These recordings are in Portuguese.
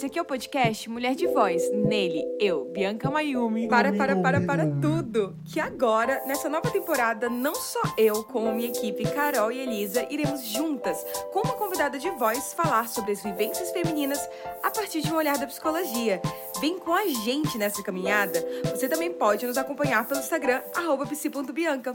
Esse aqui é o podcast Mulher de Voz. Nele, eu, Bianca Mayumi. Para, para, para, para tudo! Que agora, nessa nova temporada, não só eu, como minha equipe Carol e Elisa, iremos juntas, com uma convidada de voz, falar sobre as vivências femininas a partir de um olhar da psicologia. Vem com a gente nessa caminhada. Você também pode nos acompanhar pelo Instagram, psi.bianca.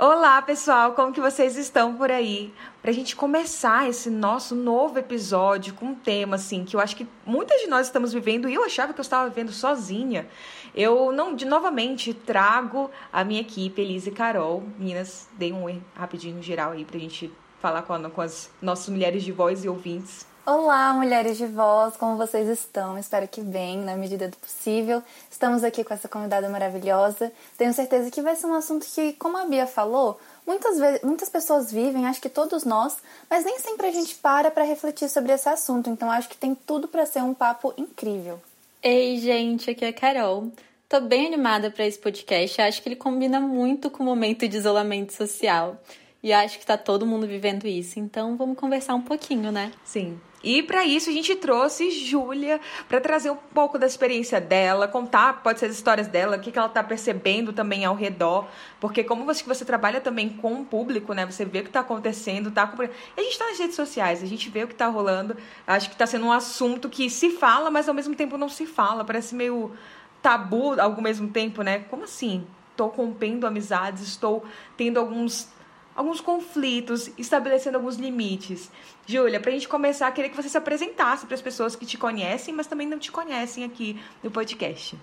Olá, pessoal, como que vocês estão por aí? Pra gente começar esse nosso novo episódio com um tema assim que eu acho que muitas de nós estamos vivendo e eu achava que eu estava vivendo sozinha. Eu não, de novamente trago a minha equipe, Elise e Carol. Meninas, dei um rapidinho geral aí pra gente falar com, a, com as nossas mulheres de voz e ouvintes. Olá, mulheres de voz, como vocês estão? Espero que bem, na medida do possível. Estamos aqui com essa convidada maravilhosa. Tenho certeza que vai ser um assunto que, como a Bia falou, muitas, vezes, muitas pessoas vivem, acho que todos nós, mas nem sempre a gente para para refletir sobre esse assunto. Então acho que tem tudo para ser um papo incrível. Ei, gente, aqui é a Carol. Tô bem animada para esse podcast. Acho que ele combina muito com o momento de isolamento social. E acho que tá todo mundo vivendo isso. Então vamos conversar um pouquinho, né? Sim. E para isso a gente trouxe Júlia para trazer um pouco da experiência dela, contar, pode ser as histórias dela, o que, que ela está percebendo também ao redor, porque como você, você trabalha também com o público, né? Você vê o que está acontecendo, tá E a gente está nas redes sociais, a gente vê o que está rolando. Acho que está sendo um assunto que se fala, mas ao mesmo tempo não se fala. Parece meio tabu ao mesmo tempo, né? Como assim? Estou rompendo amizades, estou tendo alguns alguns conflitos, estabelecendo alguns limites. Júlia, para a gente começar, queria que você se apresentasse para as pessoas que te conhecem, mas também não te conhecem aqui no podcast.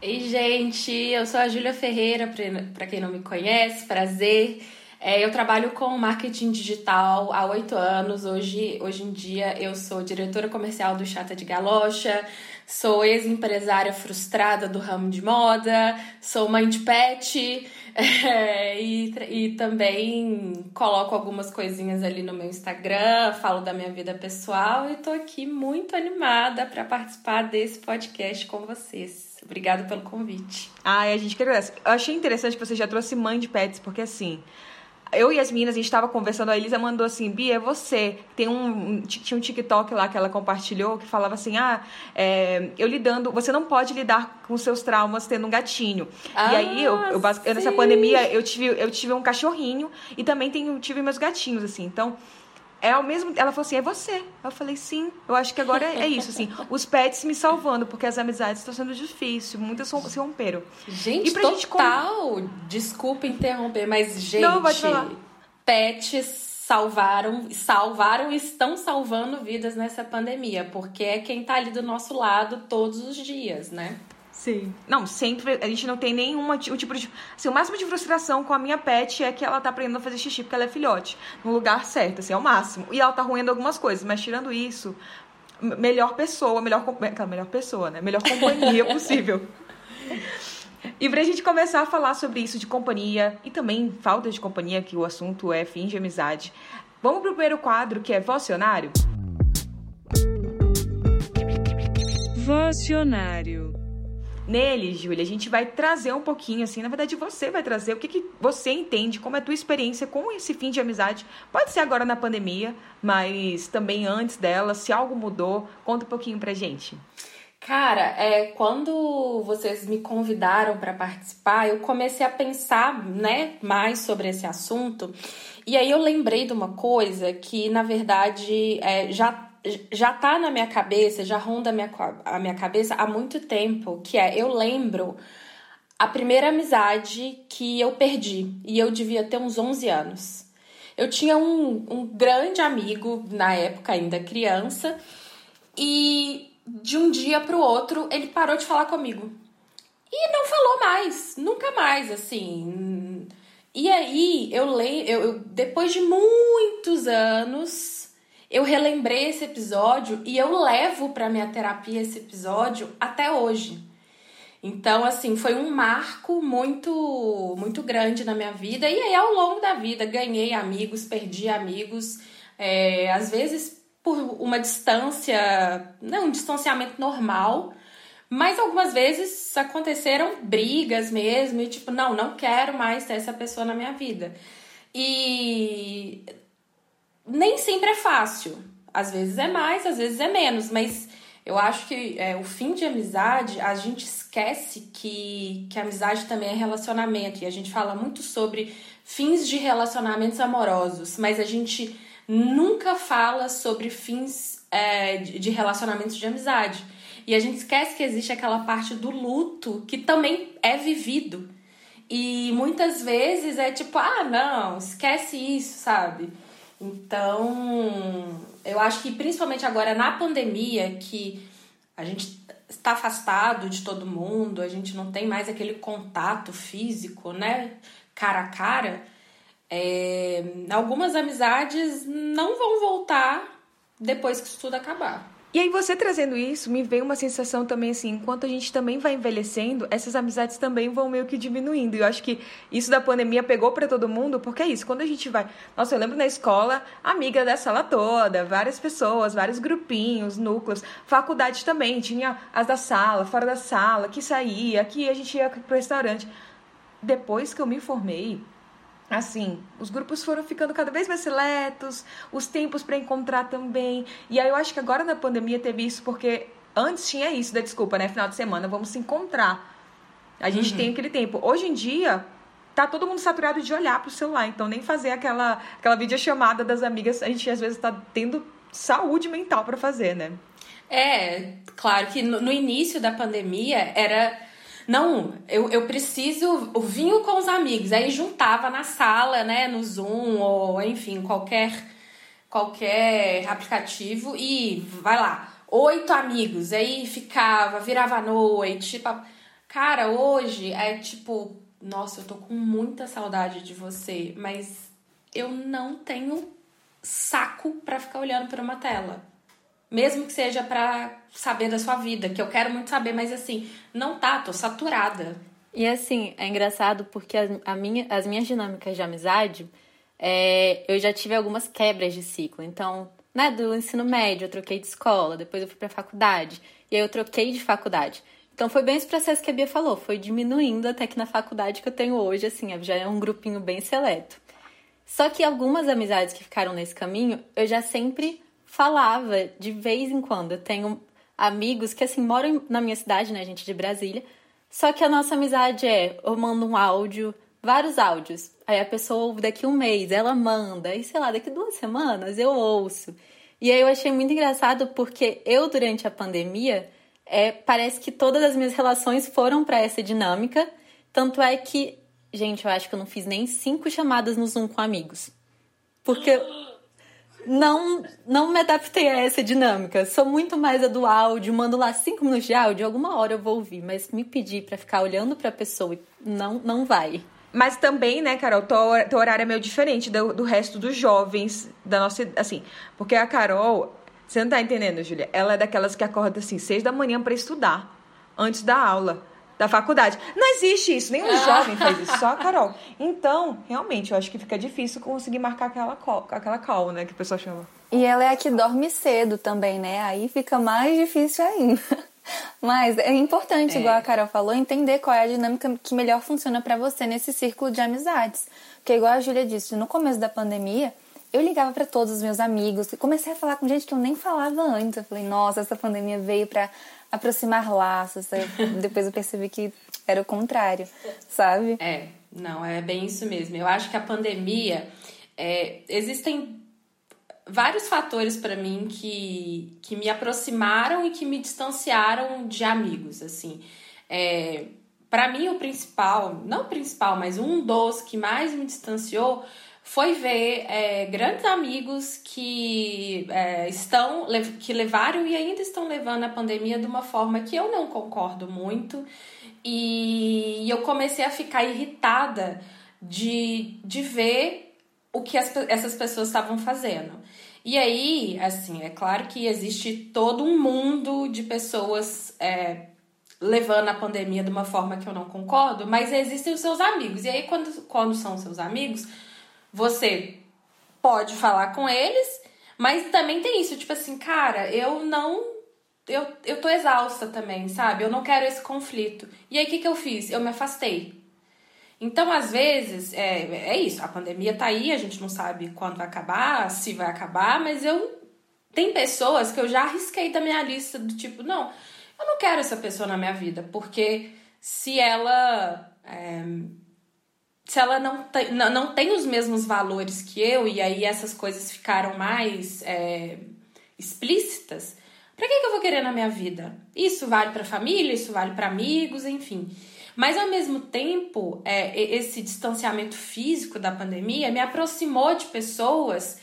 Ei, gente, eu sou a Júlia Ferreira, para quem não me conhece, prazer. É, eu trabalho com marketing digital há oito anos. Hoje, hoje em dia eu sou diretora comercial do Chata de Galocha, sou ex-empresária frustrada do ramo de moda, sou mãe de pet é, e, e também coloco algumas coisinhas ali no meu Instagram, falo da minha vida pessoal e tô aqui muito animada para participar desse podcast com vocês. Obrigada pelo convite. Ai, a gente quer. Eu achei interessante que você já trouxe mãe de pets, porque assim eu e as meninas, a gente estava conversando, a Elisa mandou assim, Bia, é você. Tem um, tinha um TikTok lá que ela compartilhou que falava assim, ah, é, eu lidando, você não pode lidar com seus traumas tendo um gatinho. Ah, e aí, eu, eu, eu, nessa pandemia, eu tive, eu tive um cachorrinho e também tenho, tive meus gatinhos, assim. Então, é ao mesmo ela falou assim é você. Eu falei sim eu acho que agora é, isso assim os pets me salvando porque as amizades estão sendo difíceis muitas se romperam. Gente e pra total gente... desculpa interromper mas gente Não, pets salvaram salvaram e estão salvando vidas nessa pandemia porque é quem tá ali do nosso lado todos os dias né Sim. Não, sempre. A gente não tem nenhum um tipo de. Assim, o máximo de frustração com a minha pet é que ela tá aprendendo a fazer xixi porque ela é filhote. No lugar certo, assim, é o máximo. E ela tá ruindo algumas coisas, mas tirando isso, melhor pessoa, melhor. Melhor pessoa, né? Melhor companhia possível. E pra gente começar a falar sobre isso de companhia e também falta de companhia, que o assunto é fim de amizade, vamos pro primeiro quadro que é Vocionário? Vocionário. Nele, Júlia, a gente vai trazer um pouquinho, assim, na verdade você vai trazer o que, que você entende, como é a tua experiência com esse fim de amizade. Pode ser agora na pandemia, mas também antes dela, se algo mudou, conta um pouquinho pra gente. Cara, é, quando vocês me convidaram para participar, eu comecei a pensar, né, mais sobre esse assunto. E aí eu lembrei de uma coisa que, na verdade, é, já já tá na minha cabeça, já ronda a minha, a minha cabeça há muito tempo, que é, eu lembro a primeira amizade que eu perdi, e eu devia ter uns 11 anos. Eu tinha um, um grande amigo, na época ainda criança, e de um dia para o outro ele parou de falar comigo. E não falou mais, nunca mais, assim. E aí, eu leio, eu, eu depois de muitos anos, eu relembrei esse episódio e eu levo para minha terapia esse episódio até hoje. Então, assim, foi um marco muito, muito grande na minha vida. E aí, ao longo da vida, ganhei amigos, perdi amigos, é, às vezes por uma distância, não, um distanciamento normal, mas algumas vezes aconteceram brigas mesmo, e tipo, não, não quero mais ter essa pessoa na minha vida. E nem sempre é fácil. Às vezes é mais, às vezes é menos, mas Eu acho que é, o fim de amizade, a gente esquece que, que amizade também é relacionamento. E a gente fala muito sobre fins de relacionamentos amorosos, mas a gente nunca fala sobre fins é, de relacionamentos de amizade. E a gente esquece que existe aquela parte do luto que também é vivido. E muitas vezes é tipo, ah, não, esquece isso, sabe? Então, eu acho que principalmente agora na pandemia, que a gente está afastado de todo mundo, a gente não tem mais aquele contato físico, né? Cara a cara. É, algumas amizades não vão voltar depois que isso tudo acabar. E aí você trazendo isso, me vem uma sensação também assim, enquanto a gente também vai envelhecendo, essas amizades também vão meio que diminuindo. E eu acho que isso da pandemia pegou para todo mundo, porque é isso, quando a gente vai, nossa, eu lembro na escola, amiga da sala toda, várias pessoas, vários grupinhos, núcleos, faculdade também, tinha as da sala, fora da sala, que saía, que a gente ia pro restaurante. Depois que eu me formei, assim, os grupos foram ficando cada vez mais seletos, os tempos para encontrar também. E aí eu acho que agora na pandemia teve isso porque antes tinha isso da desculpa, né? Final de semana, vamos se encontrar. A gente uhum. tem aquele tempo. Hoje em dia, tá todo mundo saturado de olhar pro celular, então nem fazer aquela aquela videochamada das amigas, a gente às vezes tá tendo saúde mental para fazer, né? É, claro que no, no início da pandemia era não, eu, eu preciso o vinho com os amigos. Aí juntava na sala, né, no Zoom ou enfim, qualquer qualquer aplicativo e vai lá, oito amigos. Aí ficava, virava a noite, tipo, cara, hoje é tipo, nossa, eu tô com muita saudade de você, mas eu não tenho saco para ficar olhando para uma tela. Mesmo que seja para saber da sua vida, que eu quero muito saber, mas assim, não tá, tô saturada. E assim, é engraçado porque a, a minha, as minhas dinâmicas de amizade, é, eu já tive algumas quebras de ciclo. Então, né, do ensino médio, eu troquei de escola, depois eu fui pra faculdade, e aí eu troquei de faculdade. Então foi bem esse processo que a Bia falou, foi diminuindo até que na faculdade que eu tenho hoje, assim, já é um grupinho bem seleto. Só que algumas amizades que ficaram nesse caminho, eu já sempre falava de vez em quando. Eu tenho amigos que, assim, moram na minha cidade, né, gente, de Brasília. Só que a nossa amizade é: eu mando um áudio, vários áudios. Aí a pessoa ouve daqui um mês, ela manda. E sei lá, daqui duas semanas eu ouço. E aí eu achei muito engraçado porque eu, durante a pandemia, é, parece que todas as minhas relações foram para essa dinâmica. Tanto é que, gente, eu acho que eu não fiz nem cinco chamadas no Zoom com amigos. Porque não, não me adaptei a essa dinâmica. Sou muito mais a do áudio, mando lá cinco minutos de áudio, alguma hora eu vou ouvir, mas me pedir para ficar olhando para a pessoa não, não vai. Mas também, né, Carol, teu, teu horário é meio diferente do, do resto dos jovens da nossa. Assim, porque a Carol, você não tá entendendo, Júlia? Ela é daquelas que acorda assim, seis da manhã para estudar, antes da aula da faculdade. Não existe isso, nenhum jovem faz isso, só a Carol. Então, realmente, eu acho que fica difícil conseguir marcar aquela call, aquela call, né, que o pessoal chama. E ela é a que dorme cedo também, né? Aí fica mais difícil ainda. Mas é importante, é. igual a Carol falou, entender qual é a dinâmica que melhor funciona para você nesse círculo de amizades. Porque igual a Júlia disse, no começo da pandemia, eu ligava para todos os meus amigos, comecei a falar com gente que eu nem falava antes. Eu falei, nossa, essa pandemia veio para aproximar laços. Depois eu percebi que era o contrário, sabe? É, não, é bem isso mesmo. Eu acho que a pandemia. É, existem vários fatores para mim que, que me aproximaram e que me distanciaram de amigos, assim. É, para mim, o principal, não o principal, mas um dos que mais me distanciou foi ver é, grandes amigos que é, estão que levaram e ainda estão levando a pandemia de uma forma que eu não concordo muito e eu comecei a ficar irritada de, de ver o que as, essas pessoas estavam fazendo. E aí, assim, é claro que existe todo um mundo de pessoas é, levando a pandemia de uma forma que eu não concordo, mas existem os seus amigos. E aí, quando, quando são seus amigos, você pode falar com eles, mas também tem isso, tipo assim, cara, eu não. Eu, eu tô exausta também, sabe? Eu não quero esse conflito. E aí, o que, que eu fiz? Eu me afastei. Então, às vezes, é, é isso. A pandemia tá aí, a gente não sabe quando vai acabar, se vai acabar, mas eu Tem pessoas que eu já arrisquei da minha lista do tipo, não, eu não quero essa pessoa na minha vida, porque se ela. É, se ela não tem, não, não tem os mesmos valores que eu, e aí essas coisas ficaram mais é, explícitas, pra que, que eu vou querer na minha vida? Isso vale pra família, isso vale para amigos, enfim. Mas ao mesmo tempo, é, esse distanciamento físico da pandemia me aproximou de pessoas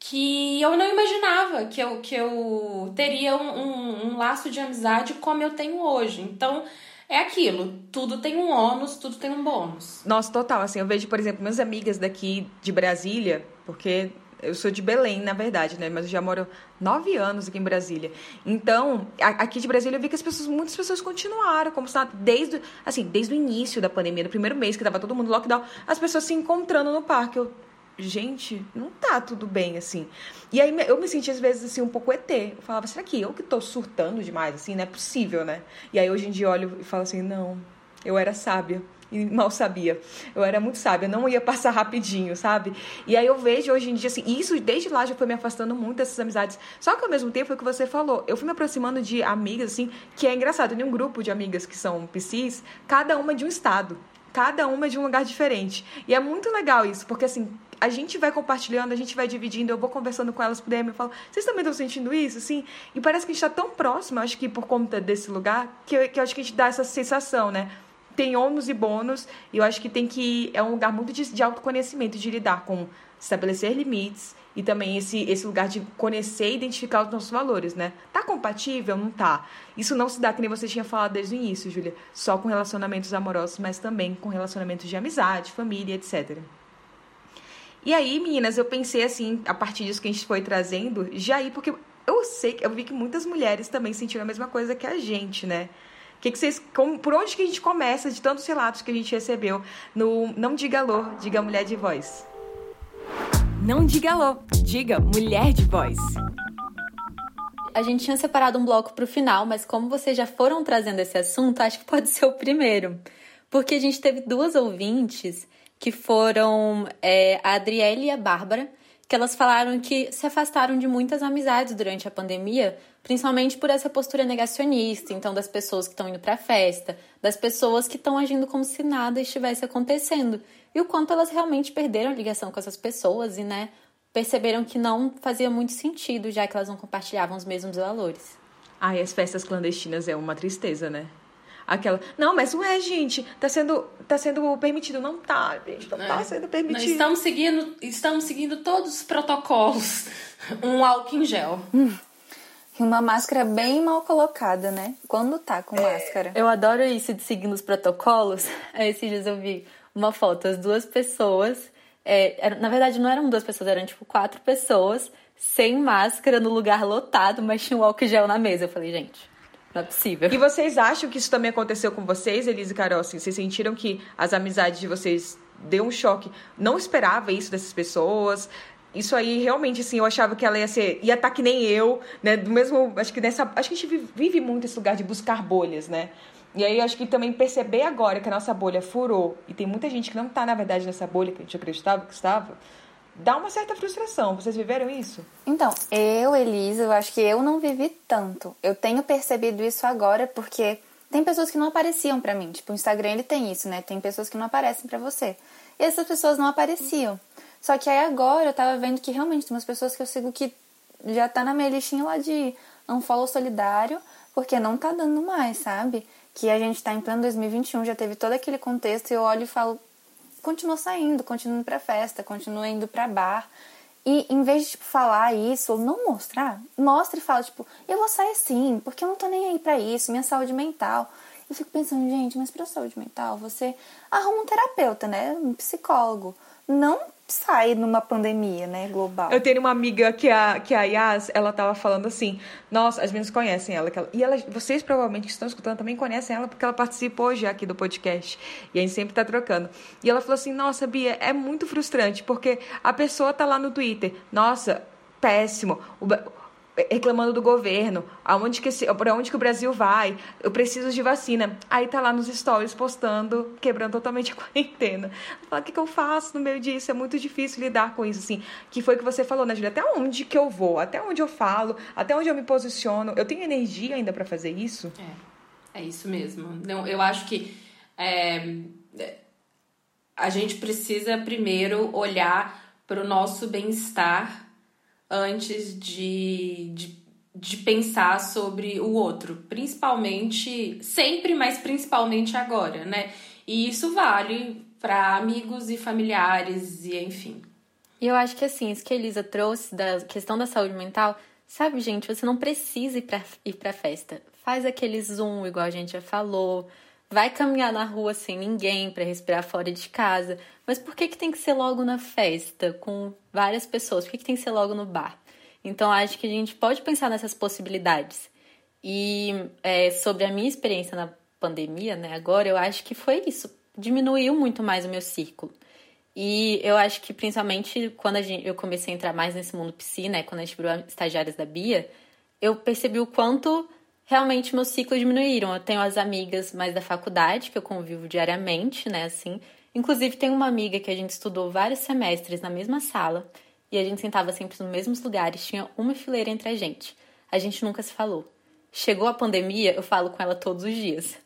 que eu não imaginava que eu, que eu teria um, um, um laço de amizade como eu tenho hoje. Então, é aquilo, tudo tem um ônus, tudo tem um bônus. Nossa, total, assim, eu vejo, por exemplo, minhas amigas daqui de Brasília, porque eu sou de Belém, na verdade, né? Mas eu já moro nove anos aqui em Brasília. Então, aqui de Brasília eu vi que as pessoas, muitas pessoas continuaram, como se desde, assim, desde o início da pandemia, no primeiro mês que tava todo mundo lockdown, as pessoas se encontrando no parque. Eu, gente, não tá tudo bem, assim. E aí eu me senti, às vezes, assim, um pouco ET. Eu falava, será que eu que tô surtando demais, assim? Não é possível, né? E aí hoje em dia eu olho e falo assim, não, eu era sábia. E mal sabia. Eu era muito sábia, não ia passar rapidinho, sabe? E aí eu vejo hoje em dia, assim, isso desde lá já foi me afastando muito dessas amizades. Só que ao mesmo tempo, foi o que você falou, eu fui me aproximando de amigas, assim, que é engraçado. Eu tenho um grupo de amigas que são psis, cada uma de um estado cada uma de um lugar diferente. E é muito legal isso, porque assim, a gente vai compartilhando, a gente vai dividindo, eu vou conversando com elas por DM, eu falo, vocês também estão sentindo isso, assim? E parece que a gente está tão próximo, acho que por conta desse lugar, que, que eu acho que a gente dá essa sensação, né? Tem ônus e bônus, e eu acho que tem que. É um lugar muito de, de autoconhecimento, de lidar com estabelecer limites e também esse, esse lugar de conhecer e identificar os nossos valores, né? Tá compatível? Não tá. Isso não se dá, que nem você tinha falado desde o início, Júlia, só com relacionamentos amorosos, mas também com relacionamentos de amizade, família, etc. E aí, meninas, eu pensei assim, a partir disso que a gente foi trazendo, já aí, porque eu sei, eu vi que muitas mulheres também sentiram a mesma coisa que a gente, né? Que que vocês, como, por onde que a gente começa de tantos relatos que a gente recebeu no Não Diga Alô, Diga Mulher de Voz? Não diga alô, diga mulher de voz. A gente tinha separado um bloco para o final, mas como vocês já foram trazendo esse assunto, acho que pode ser o primeiro. Porque a gente teve duas ouvintes que foram é, a Adriele e a Bárbara, que elas falaram que se afastaram de muitas amizades durante a pandemia, principalmente por essa postura negacionista, então das pessoas que estão indo para festa, das pessoas que estão agindo como se nada estivesse acontecendo e o quanto elas realmente perderam a ligação com essas pessoas e, né, perceberam que não fazia muito sentido, já que elas não compartilhavam os mesmos valores. Ai, as festas clandestinas é uma tristeza, né? Aquela, não, mas não é, gente, tá sendo, tá sendo permitido. Não tá, gente, não tá é. tá sendo permitido. Nós estamos seguindo, estamos seguindo todos os protocolos. Um álcool em gel. Hum. E uma máscara bem mal colocada, né? Quando tá com é. máscara. Eu adoro isso de seguir os protocolos. Esses dias eu vi uma foto, as duas pessoas. É, na verdade, não eram duas pessoas, eram tipo quatro pessoas sem máscara no lugar lotado, mas tinha um álcool gel na mesa. Eu falei, gente, não é possível. E vocês acham que isso também aconteceu com vocês, Elise e Carol? Assim, vocês sentiram que as amizades de vocês deu um choque? Não esperava isso dessas pessoas? Isso aí, realmente, assim, eu achava que ela ia ser... Ia estar tá que nem eu, né? Do mesmo... Acho que nessa... Acho que a gente vive muito esse lugar de buscar bolhas, né? E aí acho que também perceber agora que a nossa bolha furou e tem muita gente que não está na verdade nessa bolha que a gente acreditava que estava, dá uma certa frustração. Vocês viveram isso? Então, eu, Elisa, eu acho que eu não vivi tanto. Eu tenho percebido isso agora porque tem pessoas que não apareciam para mim. Tipo, o Instagram ele tem isso, né? Tem pessoas que não aparecem para você. E essas pessoas não apareciam. Só que aí agora eu tava vendo que realmente tem umas pessoas que eu sigo que já tá na minha listinha lá de unfollow solidário, porque não tá dando mais, sabe? Que a gente está em plano 2021, já teve todo aquele contexto e eu olho e falo, continua saindo, continua indo pra festa, continua indo pra bar. E em vez de tipo, falar isso ou não mostrar, mostra e fala, tipo, eu vou sair sim, porque eu não tô nem aí pra isso, minha saúde mental. Eu fico pensando, gente, mas pra saúde mental, você arruma um terapeuta, né? Um psicólogo. Não sai numa pandemia, né, global. Eu tenho uma amiga que a que a Yas, ela tava falando assim: "Nossa, as meninas conhecem ela, ela e ela, vocês provavelmente que estão escutando também conhecem ela porque ela participou já aqui do podcast e a gente sempre tá trocando". E ela falou assim: "Nossa, Bia, é muito frustrante porque a pessoa tá lá no Twitter, nossa, péssimo. O, reclamando do governo, aonde que para onde que o Brasil vai, eu preciso de vacina. Aí tá lá nos stories postando, quebrando totalmente a quarentena. Fala, o que, que eu faço no meio disso? É muito difícil lidar com isso, assim. Que foi o que você falou, né, Julia? Até onde que eu vou? Até onde eu falo? Até onde eu me posiciono? Eu tenho energia ainda para fazer isso? É, é isso mesmo. Não, eu acho que é, a gente precisa primeiro olhar para o nosso bem-estar antes de, de, de pensar sobre o outro, principalmente, sempre, mas principalmente agora, né? E isso vale para amigos e familiares e enfim. E eu acho que assim, isso que a Elisa trouxe da questão da saúde mental, sabe, gente, você não precisa ir pra, ir pra festa. Faz aquele zoom, igual a gente já falou. Vai caminhar na rua sem ninguém para respirar fora de casa. Mas por que, que tem que ser logo na festa, com várias pessoas? Por que, que tem que ser logo no bar? Então, acho que a gente pode pensar nessas possibilidades. E é, sobre a minha experiência na pandemia, né, agora, eu acho que foi isso. Diminuiu muito mais o meu círculo. E eu acho que, principalmente, quando gente, eu comecei a entrar mais nesse mundo piscina, né, quando a gente virou estagiárias da Bia, eu percebi o quanto realmente meus ciclos diminuíram. Eu tenho as amigas mais da faculdade, que eu convivo diariamente, né, assim. Inclusive, tem uma amiga que a gente estudou vários semestres na mesma sala e a gente sentava sempre nos mesmos lugares, tinha uma fileira entre a gente. A gente nunca se falou. Chegou a pandemia, eu falo com ela todos os dias.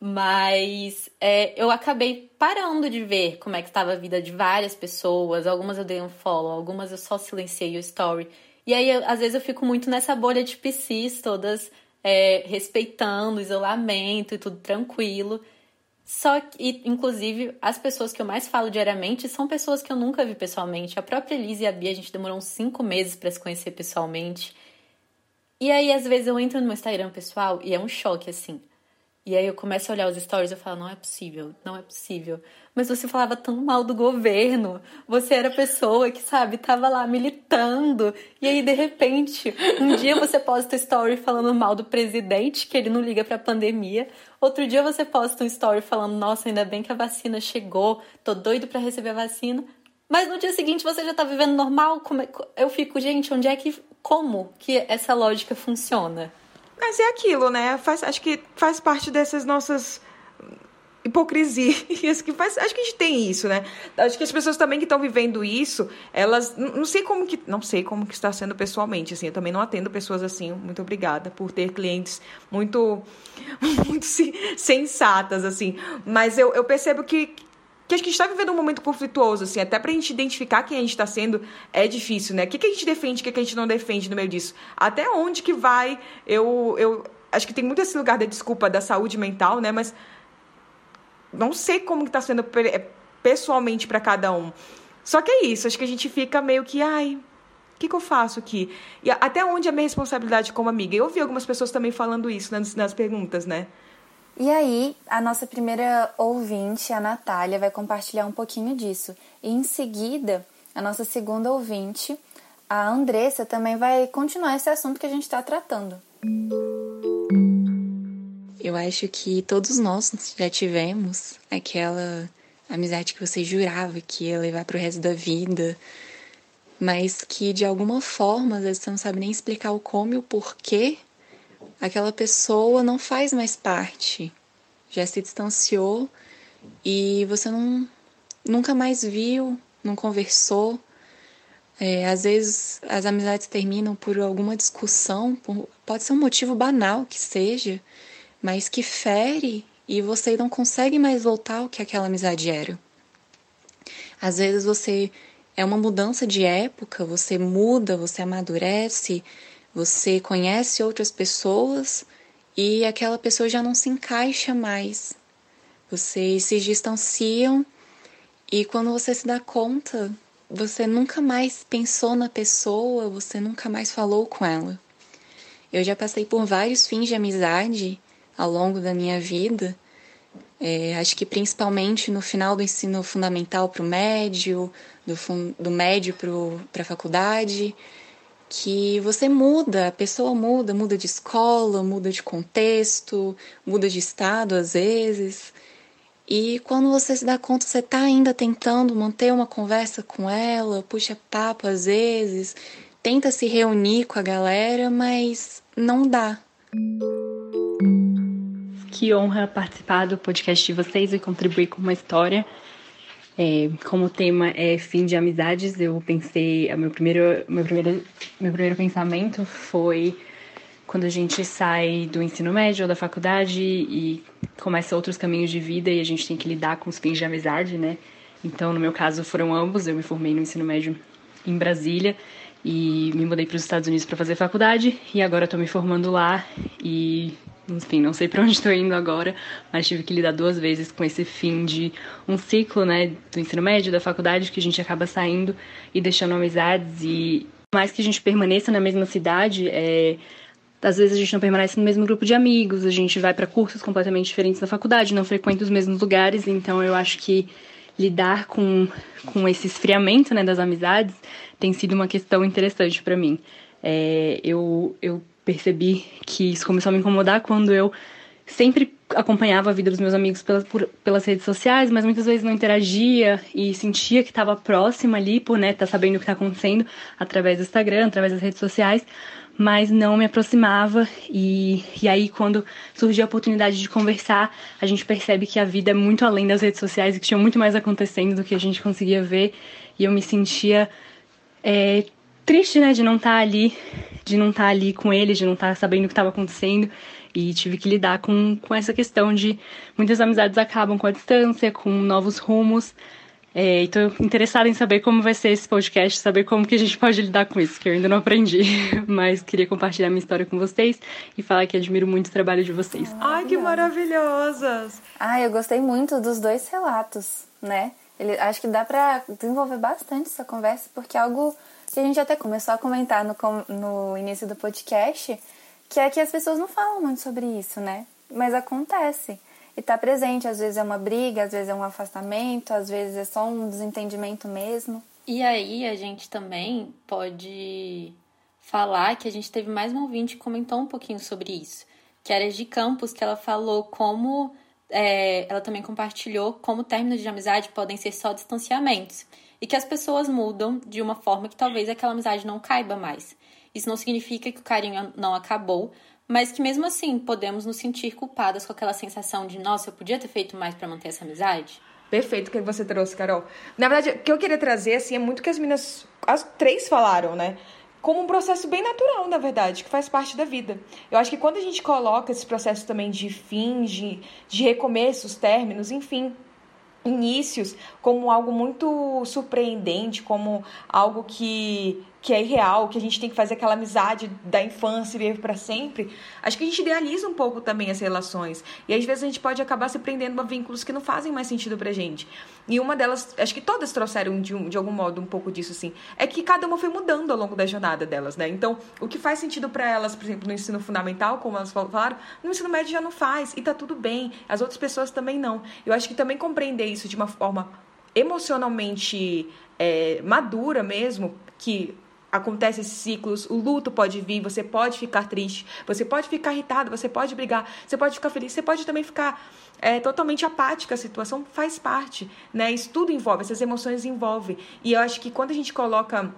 Mas é, eu acabei parando de ver como é que estava a vida de várias pessoas. Algumas eu dei um follow, algumas eu só silenciei o story. E aí, eu, às vezes, eu fico muito nessa bolha de PCs, todas é, respeitando o isolamento e tudo tranquilo. Só que, inclusive, as pessoas que eu mais falo diariamente são pessoas que eu nunca vi pessoalmente. A própria Elise e a Bia, a gente demorou uns cinco meses para se conhecer pessoalmente. E aí, às vezes, eu entro no meu Instagram pessoal e é um choque, assim. E aí eu começo a olhar os stories e eu falo, não é possível, não é possível. Mas você falava tão mal do governo, você era pessoa que, sabe, tava lá militando. E aí, de repente, um dia você posta story falando mal do presidente, que ele não liga pra pandemia. Outro dia você posta um story falando, nossa, ainda bem que a vacina chegou, tô doido para receber a vacina. Mas no dia seguinte você já tá vivendo normal? É... Eu fico, gente, onde é que. Como que essa lógica funciona? Mas é aquilo, né? Faz, acho que faz parte dessas nossas hipocrisias que faz. Acho que a gente tem isso, né? Acho que as pessoas também que estão vivendo isso, elas não sei como que não sei como que está sendo pessoalmente, assim. Eu também não atendo pessoas assim. Muito obrigada por ter clientes muito muito sensatas assim. Mas eu, eu percebo que que acho que a gente está vivendo um momento conflituoso, assim, até para a gente identificar quem a gente está sendo é difícil, né? O que, que a gente defende, o que, que a gente não defende no meio disso? Até onde que vai? Eu, eu acho que tem muito esse lugar da desculpa da saúde mental, né? Mas não sei como que está sendo é, pessoalmente para cada um. Só que é isso, acho que a gente fica meio que, ai, o que, que eu faço aqui? E até onde é a minha responsabilidade como amiga? Eu ouvi algumas pessoas também falando isso nas, nas perguntas, né? E aí, a nossa primeira ouvinte, a Natália, vai compartilhar um pouquinho disso. E em seguida, a nossa segunda ouvinte, a Andressa, também vai continuar esse assunto que a gente está tratando. Eu acho que todos nós já tivemos aquela amizade que você jurava que ia levar para o resto da vida, mas que de alguma forma, às vezes você não sabe nem explicar o como e o porquê aquela pessoa não faz mais parte, já se distanciou e você não, nunca mais viu, não conversou. É, às vezes as amizades terminam por alguma discussão, por, pode ser um motivo banal que seja, mas que fere e você não consegue mais voltar ao que aquela amizade era. Às vezes você é uma mudança de época, você muda, você amadurece, você conhece outras pessoas e aquela pessoa já não se encaixa mais. Vocês se distanciam e quando você se dá conta, você nunca mais pensou na pessoa, você nunca mais falou com ela. Eu já passei por vários fins de amizade ao longo da minha vida. É, acho que principalmente no final do ensino fundamental para o médio, do, do médio para a faculdade que você muda, a pessoa muda, muda de escola, muda de contexto, muda de estado às vezes. E quando você se dá conta, você está ainda tentando manter uma conversa com ela, puxa papo às vezes, tenta se reunir com a galera, mas não dá. Que honra participar do podcast de vocês e contribuir com uma história. É, como o tema é fim de amizades, eu pensei, meu primeiro, meu primeiro, meu primeiro pensamento foi quando a gente sai do ensino médio ou da faculdade e começa outros caminhos de vida e a gente tem que lidar com os fins de amizade, né? Então, no meu caso, foram ambos. Eu me formei no ensino médio em Brasília e me mudei para os Estados Unidos para fazer faculdade e agora estou me formando lá e enfim, não sei para onde estou indo agora, mas tive que lidar duas vezes com esse fim de um ciclo, né, do ensino médio, da faculdade, que a gente acaba saindo e deixando amizades e mais que a gente permaneça na mesma cidade, é, às vezes a gente não permanece no mesmo grupo de amigos, a gente vai para cursos completamente diferentes da faculdade, não frequenta os mesmos lugares, então eu acho que lidar com, com esse esfriamento né, das amizades tem sido uma questão interessante para mim. É, eu, eu percebi que isso começou a me incomodar quando eu sempre acompanhava a vida dos meus amigos pelas, por, pelas redes sociais, mas muitas vezes não interagia e sentia que estava próxima ali por né, tá sabendo o que está acontecendo através do Instagram, através das redes sociais, mas não me aproximava. E, e aí, quando surgiu a oportunidade de conversar, a gente percebe que a vida é muito além das redes sociais e que tinha muito mais acontecendo do que a gente conseguia ver. E eu me sentia é, triste, né, de não estar tá ali, de não estar tá ali com ele, de não estar tá sabendo o que estava acontecendo. E tive que lidar com, com essa questão de muitas amizades acabam com a distância, com novos rumos. É, estou interessada em saber como vai ser esse podcast, saber como que a gente pode lidar com isso, que eu ainda não aprendi. Mas queria compartilhar minha história com vocês e falar que admiro muito o trabalho de vocês. Ai, que maravilhosas! Ai, eu gostei muito dos dois relatos, né? Ele, acho que dá para desenvolver bastante essa conversa, porque é algo que a gente até começou a comentar no, no início do podcast, que é que as pessoas não falam muito sobre isso, né? Mas acontece. E tá presente, às vezes é uma briga, às vezes é um afastamento, às vezes é só um desentendimento mesmo. E aí a gente também pode falar que a gente teve mais um ouvinte que comentou um pouquinho sobre isso, que era de Campos, que ela falou como é, ela também compartilhou como términos de amizade podem ser só distanciamentos e que as pessoas mudam de uma forma que talvez aquela amizade não caiba mais. Isso não significa que o carinho não acabou, mas que mesmo assim podemos nos sentir culpadas com aquela sensação de, nossa, eu podia ter feito mais para manter essa amizade. Perfeito o que você trouxe, Carol. Na verdade, o que eu queria trazer assim é muito que as meninas, as três falaram, né? Como um processo bem natural, na verdade, que faz parte da vida. Eu acho que quando a gente coloca esse processo também de fim, de, de recomeços, términos, enfim, inícios como algo muito surpreendente, como algo que que é irreal, que a gente tem que fazer aquela amizade da infância e viver para sempre, acho que a gente idealiza um pouco também as relações. E às vezes a gente pode acabar se prendendo a vínculos que não fazem mais sentido pra gente. E uma delas, acho que todas trouxeram de, um, de algum modo um pouco disso, assim, é que cada uma foi mudando ao longo da jornada delas, né? Então, o que faz sentido para elas, por exemplo, no ensino fundamental, como elas falaram, no ensino médio já não faz, e tá tudo bem. As outras pessoas também não. Eu acho que também compreender isso de uma forma emocionalmente é, madura mesmo, que acontecem esses ciclos, o luto pode vir, você pode ficar triste, você pode ficar irritado, você pode brigar, você pode ficar feliz, você pode também ficar é, totalmente apática, a situação faz parte, né? Isso tudo envolve, essas emoções envolvem. E eu acho que quando a gente coloca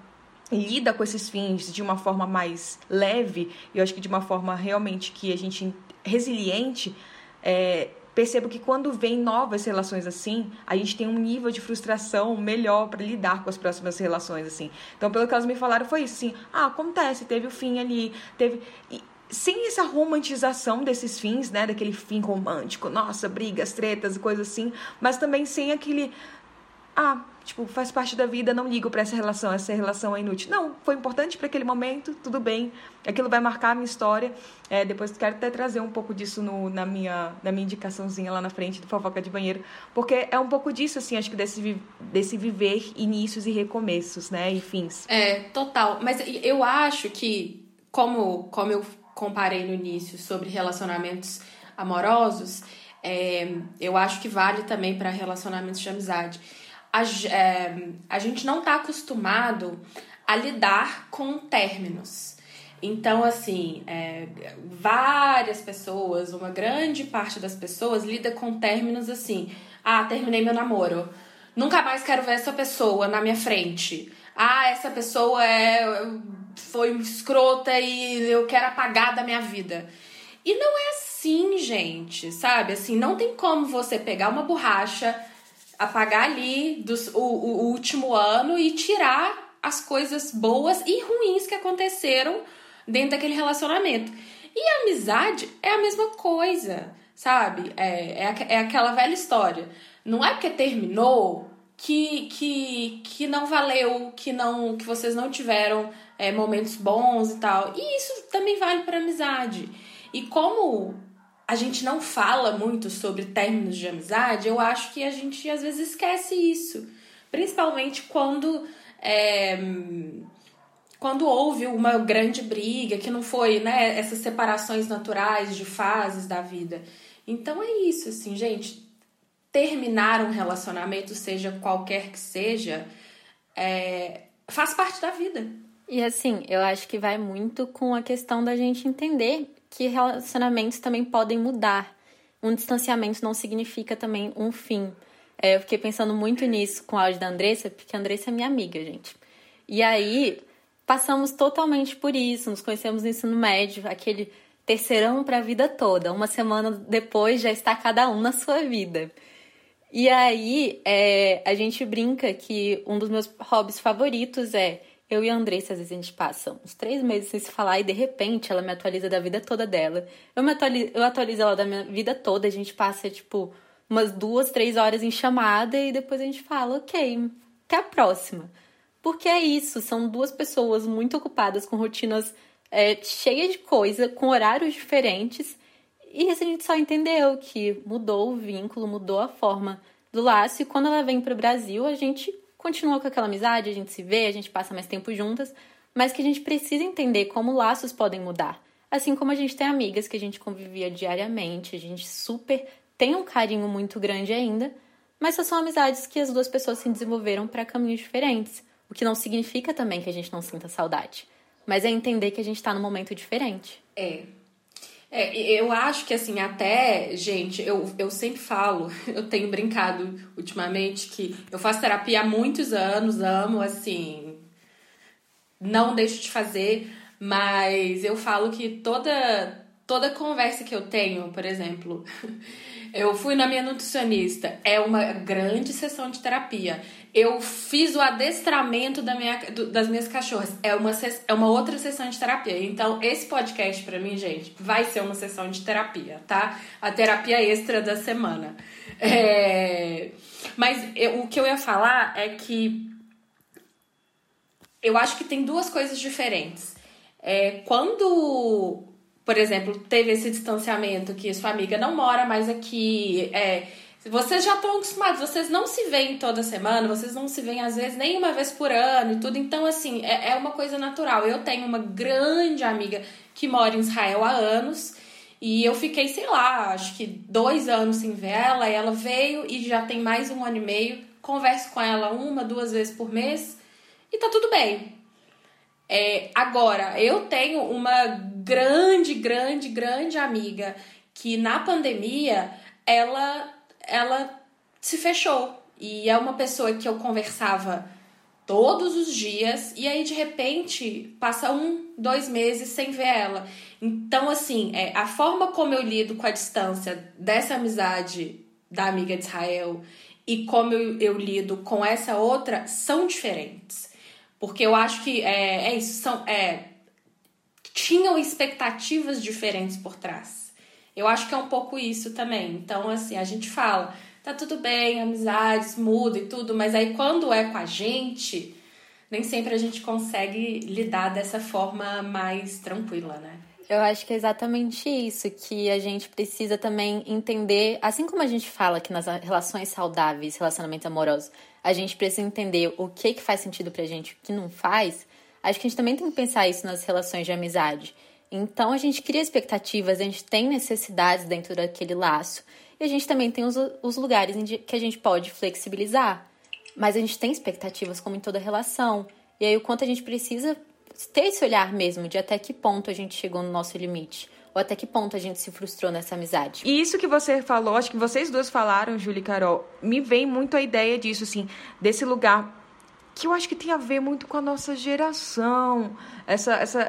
lida com esses fins de uma forma mais leve, eu acho que de uma forma realmente que a gente resiliente, é, percebo que quando vem novas relações assim, a gente tem um nível de frustração melhor para lidar com as próximas relações assim. Então, pelo que elas me falaram foi isso, assim, ah, acontece, teve o fim ali, teve e, sem essa romantização desses fins, né, daquele fim romântico, nossa, brigas, tretas e coisas assim, mas também sem aquele ah, tipo, faz parte da vida, não ligo para essa relação, essa relação é inútil. Não, foi importante para aquele momento, tudo bem, aquilo vai marcar a minha história. É, depois quero até trazer um pouco disso no, na, minha, na minha indicaçãozinha lá na frente do Fofoca de Banheiro, porque é um pouco disso, assim, acho que desse, desse viver inícios e recomeços, né, e fins. É, total. Mas eu acho que, como, como eu comparei no início sobre relacionamentos amorosos, é, eu acho que vale também para relacionamentos de amizade a, é, a gente não está acostumado a lidar com términos. Então, assim, é, várias pessoas, uma grande parte das pessoas lida com términos assim: ah, terminei meu namoro, nunca mais quero ver essa pessoa na minha frente. Ah, essa pessoa é, foi escrota e eu quero apagar da minha vida. E não é assim, gente, sabe? Assim, não tem como você pegar uma borracha, apagar ali do, o, o último ano e tirar as coisas boas e ruins que aconteceram dentro daquele relacionamento. E a amizade é a mesma coisa, sabe? É, é, é aquela velha história. Não é porque terminou que, que, que não valeu, que não que vocês não tiveram é, momentos bons e tal. E isso também vale para amizade. E como a gente não fala muito sobre términos de amizade, eu acho que a gente às vezes esquece isso. Principalmente quando. É, quando houve uma grande briga, que não foi, né, essas separações naturais de fases da vida. Então é isso, assim, gente. Terminar um relacionamento, seja qualquer que seja, é, faz parte da vida. E assim, eu acho que vai muito com a questão da gente entender que relacionamentos também podem mudar. Um distanciamento não significa também um fim. É, eu fiquei pensando muito nisso com o áudio da Andressa, porque a Andressa é minha amiga, gente. E aí, passamos totalmente por isso, nos conhecemos no ensino médio, aquele terceirão para a vida toda. Uma semana depois já está cada um na sua vida. E aí, é, a gente brinca que um dos meus hobbies favoritos é eu e a Andressa, às vezes a gente passa uns três meses sem se falar e de repente ela me atualiza da vida toda dela. Eu, me atualizo, eu atualizo ela da minha vida toda, a gente passa, tipo, umas duas, três horas em chamada e depois a gente fala, ok, até a próxima. Porque é isso, são duas pessoas muito ocupadas com rotinas é, cheias de coisa, com horários diferentes. E a gente só entendeu que mudou o vínculo, mudou a forma do laço. E quando ela vem para o Brasil, a gente continua com aquela amizade, a gente se vê, a gente passa mais tempo juntas, mas que a gente precisa entender como laços podem mudar. Assim como a gente tem amigas que a gente convivia diariamente, a gente super tem um carinho muito grande ainda, mas só são amizades que as duas pessoas se desenvolveram para caminhos diferentes, o que não significa também que a gente não sinta saudade, mas é entender que a gente está num momento diferente. É, é, eu acho que assim, até, gente, eu, eu sempre falo, eu tenho brincado ultimamente que eu faço terapia há muitos anos, amo, assim, não deixo de fazer, mas eu falo que toda, toda conversa que eu tenho, por exemplo, eu fui na minha nutricionista, é uma grande sessão de terapia. Eu fiz o adestramento da minha, do, das minhas cachorras. É uma, é uma outra sessão de terapia. Então, esse podcast, para mim, gente, vai ser uma sessão de terapia, tá? A terapia extra da semana. É... Mas eu, o que eu ia falar é que eu acho que tem duas coisas diferentes. É, quando, por exemplo, teve esse distanciamento que sua amiga não mora mais aqui, é, vocês já estão acostumados, vocês não se veem toda semana, vocês não se veem às vezes nem uma vez por ano e tudo. Então, assim, é, é uma coisa natural. Eu tenho uma grande amiga que mora em Israel há anos e eu fiquei, sei lá, acho que dois anos sem ver ela. E ela veio e já tem mais um ano e meio. Converso com ela uma, duas vezes por mês e tá tudo bem. É, agora, eu tenho uma grande, grande, grande amiga que na pandemia ela ela se fechou. E é uma pessoa que eu conversava todos os dias e aí de repente passa um, dois meses sem ver ela. Então, assim, é, a forma como eu lido com a distância dessa amizade da amiga de Israel e como eu, eu lido com essa outra são diferentes. Porque eu acho que é, é isso, são, é, tinham expectativas diferentes por trás. Eu acho que é um pouco isso também. Então, assim, a gente fala, tá tudo bem, amizades muda e tudo, mas aí quando é com a gente, nem sempre a gente consegue lidar dessa forma mais tranquila, né? Eu acho que é exatamente isso, que a gente precisa também entender, assim como a gente fala que nas relações saudáveis, relacionamento amoroso, a gente precisa entender o que que faz sentido pra gente, o que não faz, acho que a gente também tem que pensar isso nas relações de amizade. Então a gente cria expectativas, a gente tem necessidades dentro daquele laço e a gente também tem os, os lugares que a gente pode flexibilizar. Mas a gente tem expectativas, como em toda relação. E aí o quanto a gente precisa ter esse olhar mesmo de até que ponto a gente chegou no nosso limite. Ou até que ponto a gente se frustrou nessa amizade. E isso que você falou, acho que vocês duas falaram, Júlia e Carol, me vem muito a ideia disso, assim, desse lugar que eu acho que tem a ver muito com a nossa geração. Essa, essa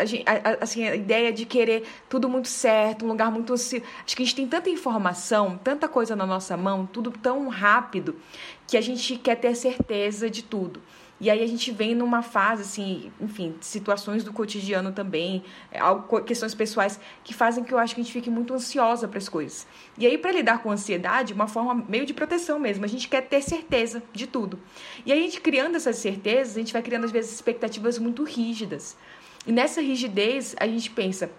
assim, a ideia de querer tudo muito certo, um lugar muito. Acho que a gente tem tanta informação, tanta coisa na nossa mão, tudo tão rápido, que a gente quer ter certeza de tudo. E aí a gente vem numa fase, assim, enfim, situações do cotidiano também, é, questões pessoais que fazem que eu acho que a gente fique muito ansiosa para as coisas. E aí, para lidar com a ansiedade, uma forma meio de proteção mesmo, a gente quer ter certeza de tudo. E aí, a gente criando essas certezas, a gente vai criando, às vezes, expectativas muito rígidas. E nessa rigidez, a gente pensa,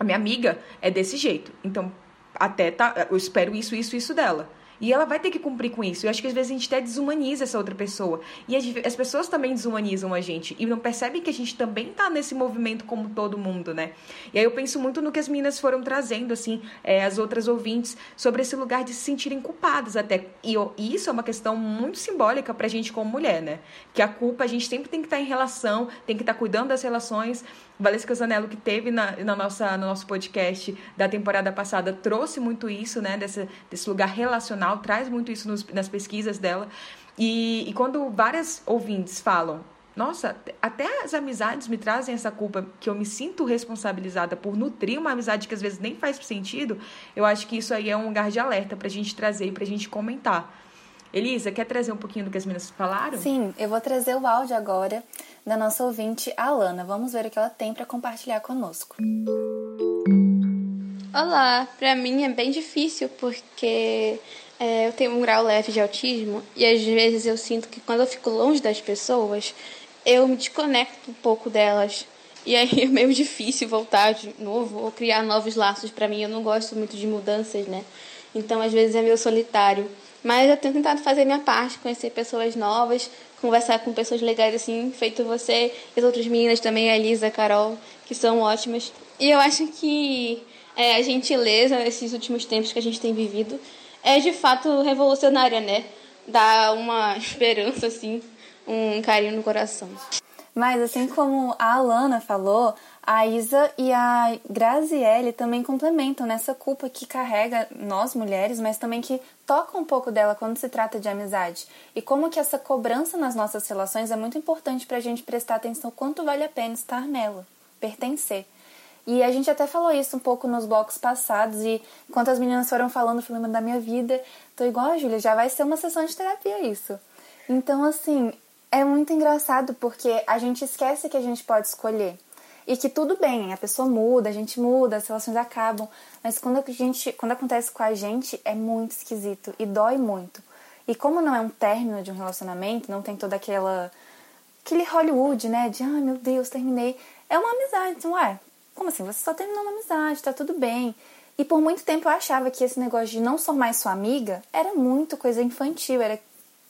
a minha amiga é desse jeito, então até tá, eu espero isso, isso, isso dela. E ela vai ter que cumprir com isso. Eu acho que às vezes a gente até desumaniza essa outra pessoa. E as, as pessoas também desumanizam a gente. E não percebem que a gente também tá nesse movimento como todo mundo, né? E aí eu penso muito no que as meninas foram trazendo, assim, é, as outras ouvintes, sobre esse lugar de se sentirem culpadas até. E, e isso é uma questão muito simbólica pra gente como mulher, né? Que a culpa a gente sempre tem que estar tá em relação, tem que estar tá cuidando das relações. Valesca Zanello, que teve na, na nossa, no nosso podcast da temporada passada, trouxe muito isso, né? Desse, desse lugar relacional, traz muito isso nos, nas pesquisas dela. E, e quando várias ouvintes falam, nossa, até as amizades me trazem essa culpa, que eu me sinto responsabilizada por nutrir uma amizade que às vezes nem faz sentido, eu acho que isso aí é um lugar de alerta pra gente trazer e pra gente comentar. Elisa, quer trazer um pouquinho do que as meninas falaram? Sim, eu vou trazer o áudio agora da nossa ouvinte Alana. Vamos ver o que ela tem para compartilhar conosco. Olá, para mim é bem difícil porque é, eu tenho um grau leve de autismo e às vezes eu sinto que quando eu fico longe das pessoas, eu me desconecto um pouco delas. E aí é meio difícil voltar de novo ou criar novos laços para mim. Eu não gosto muito de mudanças, né? Então às vezes é meio solitário. Mas eu tenho tentado fazer minha parte, conhecer pessoas novas, conversar com pessoas legais assim, feito você e as outras meninas também, a Elisa, a Carol, que são ótimas. E eu acho que é, a gentileza nesses últimos tempos que a gente tem vivido é de fato revolucionária, né? Dá uma esperança, assim, um carinho no coração. Mas assim como a Alana falou, a Isa e a Graziele também complementam nessa culpa que carrega nós mulheres, mas também que toca um pouco dela quando se trata de amizade. E como que essa cobrança nas nossas relações é muito importante para a gente prestar atenção quanto vale a pena estar nela, pertencer. E a gente até falou isso um pouco nos blocos passados e enquanto as meninas foram falando, falei, da minha vida, tô igual a Júlia, já vai ser uma sessão de terapia isso. Então, assim, é muito engraçado porque a gente esquece que a gente pode escolher. E que tudo bem, a pessoa muda, a gente muda, as relações acabam, mas quando a gente, quando acontece com a gente é muito esquisito e dói muito. E como não é um término de um relacionamento, não tem toda aquela aquele Hollywood, né, de ai ah, meu Deus, terminei. É uma amizade, então, ué, como assim? Você só terminou uma amizade, tá tudo bem. E por muito tempo eu achava que esse negócio de não ser mais sua amiga era muito coisa infantil, era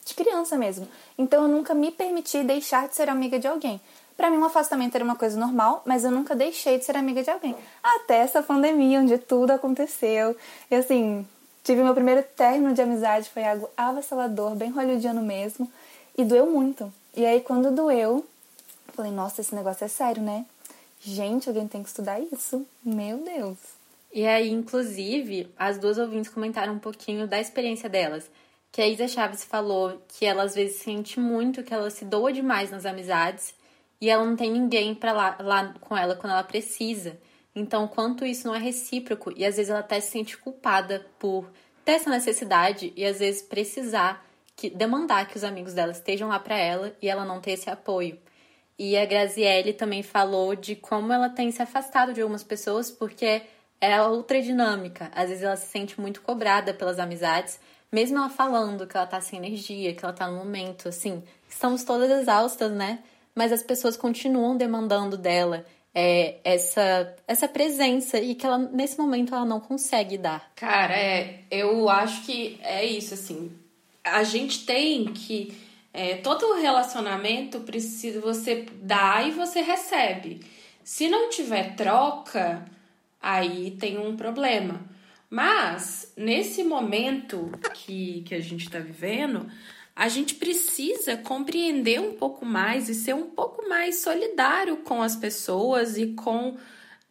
de criança mesmo. Então eu nunca me permiti deixar de ser amiga de alguém. Para mim, um afastamento era uma coisa normal, mas eu nunca deixei de ser amiga de alguém. Até essa pandemia, onde tudo aconteceu. E assim, tive meu primeiro término de amizade, foi algo avassalador, bem hollywoodiano mesmo. E doeu muito. E aí, quando doeu, falei, nossa, esse negócio é sério, né? Gente, alguém tem que estudar isso. Meu Deus. E aí, inclusive, as duas ouvintes comentaram um pouquinho da experiência delas. Que a Isa Chaves falou que ela às vezes sente muito que ela se doa demais nas amizades e ela não tem ninguém para lá, lá com ela quando ela precisa. Então, quanto isso não é recíproco e às vezes ela até se sente culpada por ter essa necessidade e às vezes precisar que demandar que os amigos dela estejam lá para ela e ela não ter esse apoio. E a Graziele também falou de como ela tem se afastado de algumas pessoas porque é outra dinâmica. Às vezes ela se sente muito cobrada pelas amizades, mesmo ela falando que ela tá sem energia, que ela tá no momento, assim, estamos todas exaustas, né? Mas as pessoas continuam demandando dela é, essa, essa presença e que ela, nesse momento, ela não consegue dar. Cara, é, eu acho que é isso, assim. A gente tem que. É, todo relacionamento precisa você dar e você recebe. Se não tiver troca, aí tem um problema. Mas, nesse momento que, que a gente está vivendo, a gente precisa compreender um pouco mais e ser um pouco mais solidário com as pessoas e com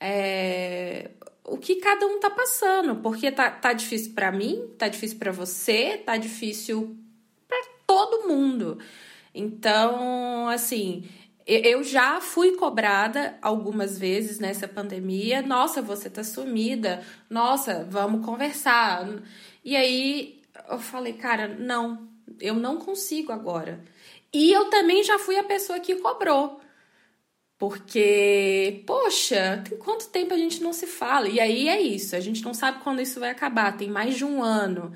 é, o que cada um tá passando, porque tá, tá difícil para mim, tá difícil para você, tá difícil para todo mundo. Então, assim, eu já fui cobrada algumas vezes nessa pandemia. Nossa, você tá sumida. Nossa, vamos conversar. E aí eu falei, cara, não, eu não consigo agora. E eu também já fui a pessoa que cobrou. Porque, poxa, tem quanto tempo a gente não se fala? E aí é isso, a gente não sabe quando isso vai acabar, tem mais de um ano.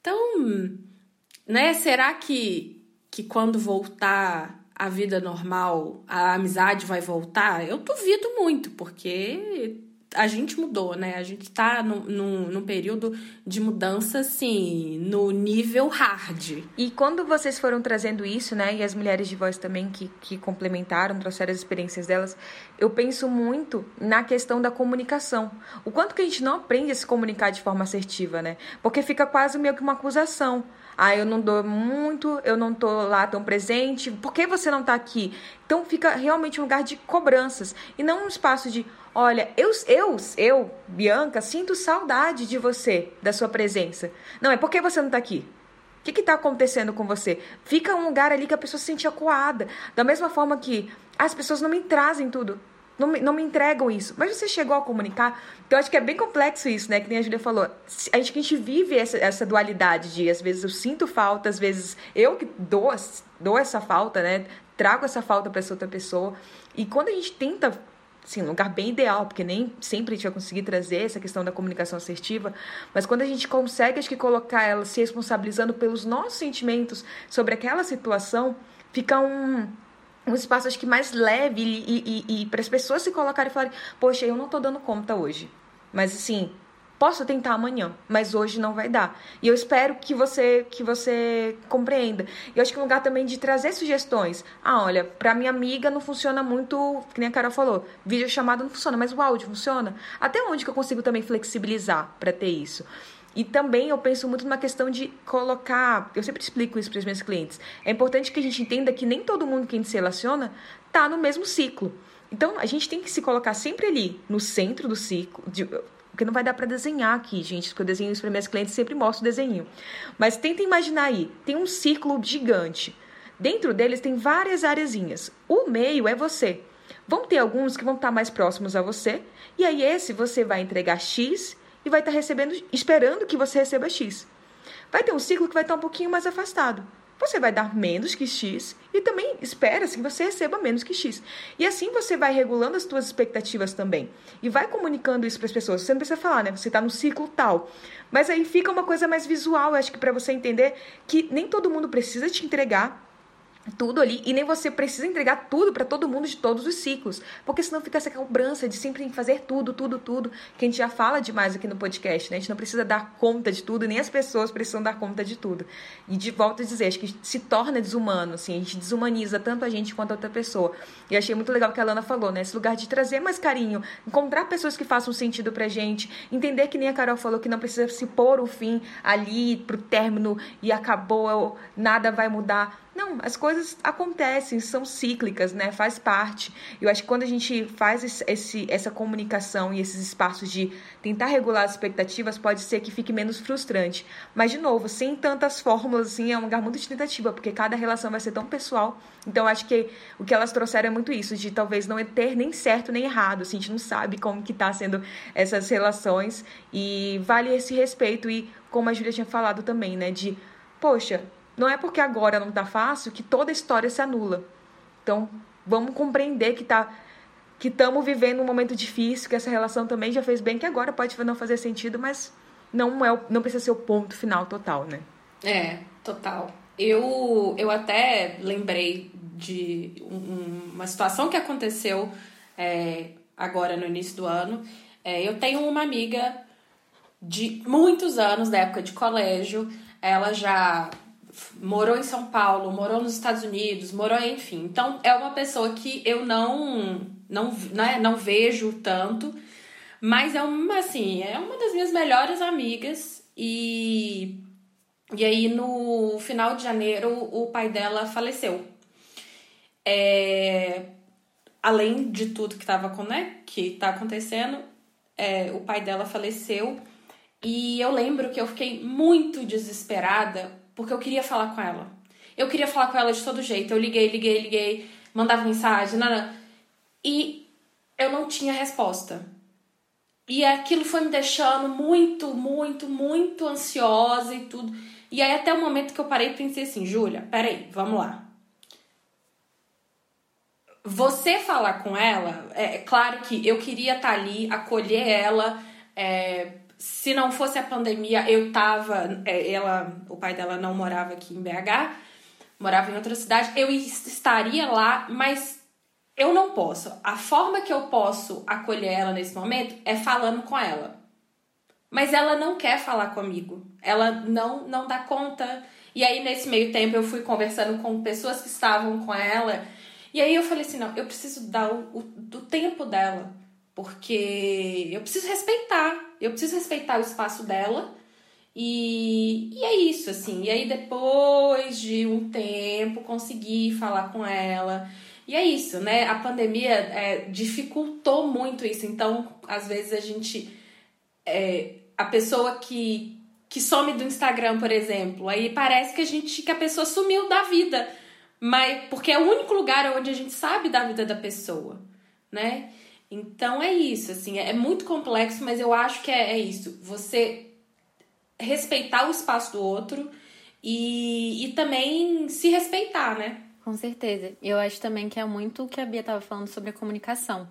Então, né, será que, que quando voltar a vida normal, a amizade vai voltar? Eu duvido muito, porque a gente mudou, né? A gente tá num, período de mudança, assim, no nível hard. E quando vocês foram trazendo isso, né? E as mulheres de voz também que, que complementaram, trouxeram as experiências delas, eu penso muito na questão da comunicação. O quanto que a gente não aprende a se comunicar de forma assertiva, né? Porque fica quase meio que uma acusação. Ah, eu não dou muito, eu não tô lá tão presente, por que você não tá aqui? Então fica realmente um lugar de cobranças e não um espaço de Olha, eu, eu, eu, Bianca, sinto saudade de você, da sua presença. Não, é porque você não está aqui. O que está acontecendo com você? Fica um lugar ali que a pessoa se sente acuada. Da mesma forma que as pessoas não me trazem tudo. Não me, não me entregam isso. Mas você chegou a comunicar. Então, acho que é bem complexo isso, né? Que nem a Julia falou. A gente, a gente vive essa, essa dualidade de, às vezes, eu sinto falta, às vezes, eu que dou, dou essa falta, né? Trago essa falta para essa outra pessoa. E quando a gente tenta assim, um lugar bem ideal, porque nem sempre a gente vai conseguir trazer essa questão da comunicação assertiva, mas quando a gente consegue, acho que, colocar ela se responsabilizando pelos nossos sentimentos sobre aquela situação, fica um, um espaço, acho que, mais leve e, e, e para as pessoas se colocarem e falarem, poxa, eu não estou dando conta hoje. Mas, assim, Posso tentar amanhã, mas hoje não vai dar. E eu espero que você que você compreenda. E eu acho que é um lugar também de trazer sugestões. Ah, olha, para minha amiga não funciona muito, que nem a Carol falou, vídeo chamada não funciona, mas o áudio funciona. Até onde que eu consigo também flexibilizar para ter isso? E também eu penso muito numa questão de colocar, eu sempre explico isso para os meus clientes. É importante que a gente entenda que nem todo mundo que a gente se relaciona tá no mesmo ciclo. Então, a gente tem que se colocar sempre ali, no centro do ciclo, de, porque não vai dar para desenhar aqui, gente, porque eu desenho isso para minhas clientes sempre mostro o desenho. Mas tenta imaginar aí, tem um círculo gigante. Dentro deles tem várias areazinhas. O meio é você. Vão ter alguns que vão estar mais próximos a você, e aí esse você vai entregar X e vai estar recebendo, esperando que você receba X. Vai ter um ciclo que vai estar um pouquinho mais afastado você vai dar menos que X e também espera-se que você receba menos que X. E assim você vai regulando as suas expectativas também. E vai comunicando isso para as pessoas. Você não precisa falar, né? Você está no ciclo tal. Mas aí fica uma coisa mais visual, acho que para você entender que nem todo mundo precisa te entregar tudo ali e nem você precisa entregar tudo para todo mundo de todos os ciclos, porque senão fica essa cobrança de sempre fazer tudo, tudo, tudo, que a gente já fala demais aqui no podcast, né? A gente não precisa dar conta de tudo, nem as pessoas precisam dar conta de tudo. E de volta a dizer, acho que se torna desumano, assim, a gente desumaniza tanto a gente quanto a outra pessoa. E achei muito legal o que a Lana falou, né? Esse lugar de trazer mais carinho, encontrar pessoas que façam sentido pra gente, entender que nem a Carol falou que não precisa se pôr o fim ali pro término e acabou, nada vai mudar não, as coisas acontecem, são cíclicas, né? Faz parte. Eu acho que quando a gente faz esse, essa comunicação e esses espaços de tentar regular as expectativas, pode ser que fique menos frustrante. Mas, de novo, sem tantas fórmulas, assim, é um lugar muito de tentativa, porque cada relação vai ser tão pessoal. Então, acho que o que elas trouxeram é muito isso, de talvez não ter nem certo nem errado. Assim, a gente não sabe como que tá sendo essas relações. E vale esse respeito. E, como a Júlia tinha falado também, né? De, poxa, não é porque agora não está fácil que toda a história se anula. Então, vamos compreender que tá que estamos vivendo um momento difícil, que essa relação também já fez bem, que agora pode não fazer sentido, mas não é não precisa ser o ponto final total, né? É, total. Eu, eu até lembrei de um, uma situação que aconteceu é, agora no início do ano. É, eu tenho uma amiga de muitos anos, da época de colégio. Ela já morou em São Paulo, morou nos Estados Unidos, morou, enfim. Então, é uma pessoa que eu não não, né, não vejo tanto, mas é uma assim, é uma das minhas melhores amigas e e aí no final de janeiro o pai dela faleceu. É, além de tudo que estava né, que tá acontecendo, é, o pai dela faleceu e eu lembro que eu fiquei muito desesperada porque eu queria falar com ela. Eu queria falar com ela de todo jeito. Eu liguei, liguei, liguei, mandava mensagem, nada. E eu não tinha resposta. E aquilo foi me deixando muito, muito, muito ansiosa e tudo. E aí até o momento que eu parei e pensei assim, Júlia, peraí, vamos lá. Você falar com ela, é, é claro que eu queria estar tá ali, acolher ela. É, se não fosse a pandemia, eu tava. É, ela, o pai dela não morava aqui em BH, morava em outra cidade. Eu estaria lá, mas eu não posso. A forma que eu posso acolher ela nesse momento é falando com ela. Mas ela não quer falar comigo. Ela não não dá conta. E aí nesse meio tempo eu fui conversando com pessoas que estavam com ela. E aí eu falei assim, não, eu preciso dar o, o do tempo dela, porque eu preciso respeitar. Eu preciso respeitar o espaço dela. E, e é isso, assim. E aí, depois de um tempo, consegui falar com ela. E é isso, né? A pandemia é, dificultou muito isso. Então, às vezes a gente. É, a pessoa que, que some do Instagram, por exemplo, aí parece que a gente que a pessoa sumiu da vida. Mas porque é o único lugar onde a gente sabe da vida da pessoa, né? Então é isso, assim, é muito complexo, mas eu acho que é, é isso. Você respeitar o espaço do outro e, e também se respeitar, né? Com certeza. Eu acho também que é muito o que a Bia estava falando sobre a comunicação.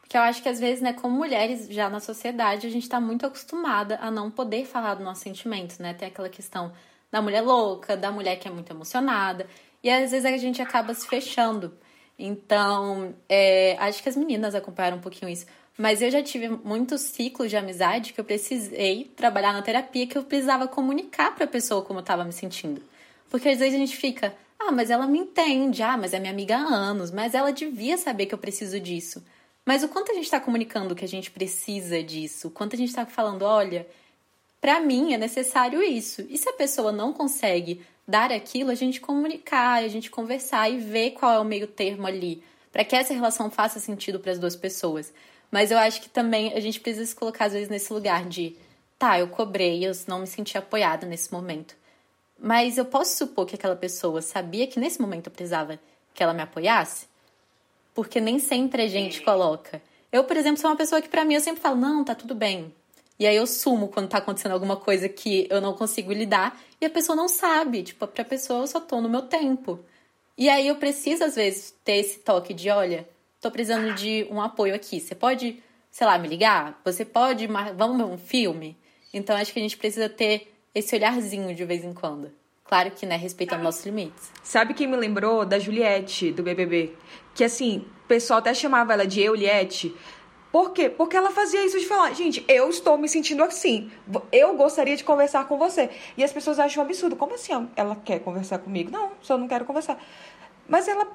Porque eu acho que às vezes, né, como mulheres já na sociedade, a gente está muito acostumada a não poder falar dos nossos sentimentos, né? Tem aquela questão da mulher louca, da mulher que é muito emocionada. E às vezes a gente acaba se fechando. Então, é, acho que as meninas acompanharam um pouquinho isso. Mas eu já tive muitos ciclos de amizade que eu precisei trabalhar na terapia, que eu precisava comunicar para a pessoa como eu estava me sentindo. Porque às vezes a gente fica, ah, mas ela me entende. Ah, mas é minha amiga há anos. Mas ela devia saber que eu preciso disso. Mas o quanto a gente está comunicando que a gente precisa disso? O quanto a gente está falando, olha, para mim é necessário isso. E se a pessoa não consegue dar aquilo, a gente comunicar, a gente conversar e ver qual é o meio termo ali, para que essa relação faça sentido para as duas pessoas. Mas eu acho que também a gente precisa se colocar às vezes nesse lugar de, tá, eu cobrei, eu não me senti apoiada nesse momento. Mas eu posso supor que aquela pessoa sabia que nesse momento eu precisava que ela me apoiasse? Porque nem sempre a gente coloca. Eu, por exemplo, sou uma pessoa que para mim eu sempre falo: "Não, tá tudo bem". E aí eu sumo quando tá acontecendo alguma coisa que eu não consigo lidar e a pessoa não sabe. Tipo, pra pessoa eu só tô no meu tempo. E aí eu preciso, às vezes, ter esse toque de: olha, tô precisando de um apoio aqui. Você pode, sei lá, me ligar? Você pode. Vamos ver um filme? Então acho que a gente precisa ter esse olharzinho de vez em quando. Claro que, né, respeitando nossos limites. Sabe quem me lembrou da Juliette, do BBB? Que, assim, o pessoal até chamava ela de Euliette. Por quê? Porque ela fazia isso de falar, gente, eu estou me sentindo assim. Eu gostaria de conversar com você. E as pessoas acham um absurdo. Como assim ela quer conversar comigo? Não, só não quero conversar. Mas ela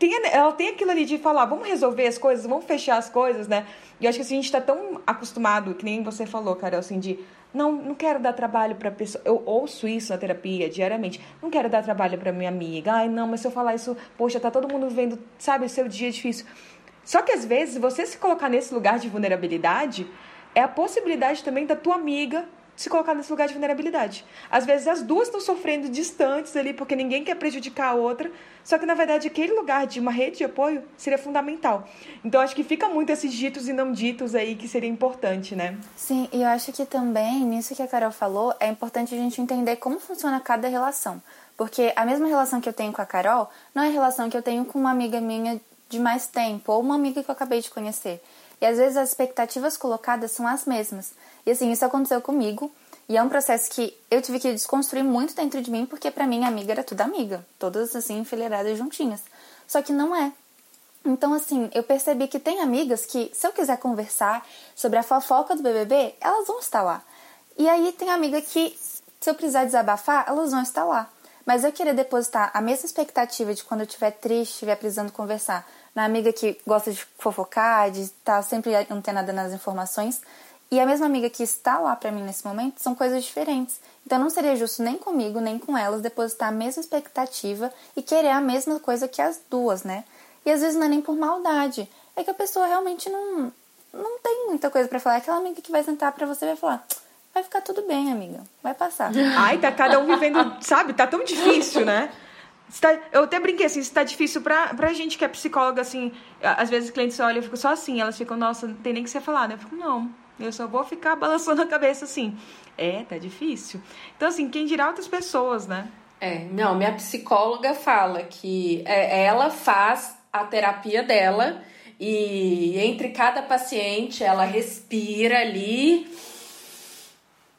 tem, ela tem aquilo ali de falar, vamos resolver as coisas, vamos fechar as coisas, né? E eu acho que assim, a gente está tão acostumado, que nem você falou, Carol, assim, de não, não quero dar trabalho para pessoa. Eu ouço isso na terapia diariamente. Não quero dar trabalho para minha amiga. Ai, não, mas se eu falar isso, poxa, tá todo mundo vendo, sabe, seu dia é difícil. Só que às vezes você se colocar nesse lugar de vulnerabilidade é a possibilidade também da tua amiga se colocar nesse lugar de vulnerabilidade. Às vezes as duas estão sofrendo distantes ali porque ninguém quer prejudicar a outra, só que na verdade aquele lugar de uma rede de apoio seria fundamental. Então acho que fica muito esses ditos e não ditos aí que seria importante, né? Sim, e eu acho que também nisso que a Carol falou, é importante a gente entender como funciona cada relação. Porque a mesma relação que eu tenho com a Carol não é a relação que eu tenho com uma amiga minha de mais tempo ou uma amiga que eu acabei de conhecer. E às vezes as expectativas colocadas são as mesmas. E assim, isso aconteceu comigo. E é um processo que eu tive que desconstruir muito dentro de mim, porque para mim amiga era tudo amiga, todas assim enfileiradas juntinhas. Só que não é. Então, assim, eu percebi que tem amigas que, se eu quiser conversar sobre a fofoca do BBB, elas vão estar lá. E aí tem amiga que, se eu precisar desabafar, elas vão estar lá. Mas eu querer depositar a mesma expectativa de quando eu estiver triste, estiver precisando conversar, na amiga que gosta de fofocar, de estar tá sempre antenada nas informações, e a mesma amiga que está lá para mim nesse momento são coisas diferentes. Então não seria justo nem comigo, nem com elas depositar a mesma expectativa e querer a mesma coisa que as duas, né? E às vezes não é nem por maldade, é que a pessoa realmente não não tem muita coisa para falar. É aquela amiga que vai sentar para você vai falar: "Vai ficar tudo bem, amiga. Vai passar". Ai, tá cada um vivendo, sabe? Tá tão difícil, né? Tá, eu até brinquei assim, isso tá difícil pra, pra gente que é psicóloga, assim. Às vezes clientes olham e ficam só assim, elas ficam, nossa, não tem nem que você falar, né? Eu fico, não, eu só vou ficar balançando a cabeça assim. É, tá difícil. Então, assim, quem dirá outras pessoas, né? É, não, minha psicóloga fala que é, ela faz a terapia dela e entre cada paciente ela respira ali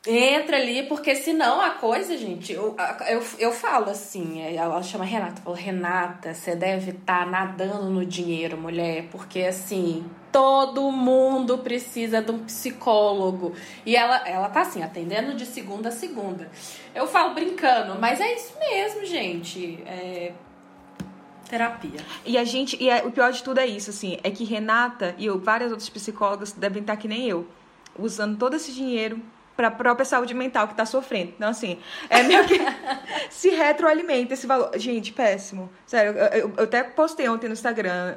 entra ali, porque senão a coisa, gente, eu, eu, eu falo assim, é, ela chama Renata, fala, Renata, você deve estar tá nadando no dinheiro, mulher, porque assim, todo mundo precisa de um psicólogo. E ela, ela tá assim, atendendo de segunda a segunda. Eu falo brincando, mas é isso mesmo, gente. É, terapia. E a gente, e é, o pior de tudo é isso, assim, é que Renata e eu, várias outras psicólogas devem estar que nem eu, usando todo esse dinheiro para a própria saúde mental que está sofrendo. Então, assim, é meio que se retroalimenta esse valor. Gente, péssimo. Sério, eu, eu até postei ontem no Instagram,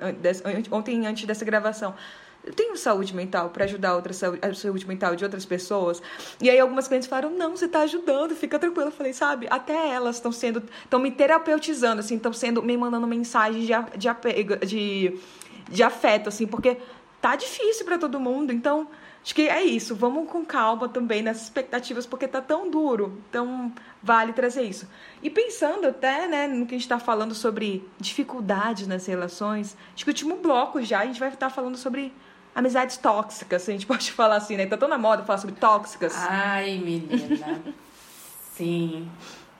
ontem antes dessa gravação. Eu tenho saúde mental para ajudar outra saúde, a saúde mental de outras pessoas. E aí algumas clientes falaram: "Não, você está ajudando, fica tranquila". Eu falei: "Sabe, até elas estão sendo estão me terapeutizando assim, estão sendo me mandando mensagens de de de de afeto assim, porque tá difícil para todo mundo. Então, Acho que é isso. Vamos com calma também nessas expectativas, porque tá tão duro. Então, vale trazer isso. E pensando até né, no que a gente está falando sobre dificuldades nas relações, acho que o último bloco já a gente vai estar tá falando sobre amizades tóxicas, se a gente pode falar assim, né? Tá tão na moda falar sobre tóxicas. Ai, menina. Sim.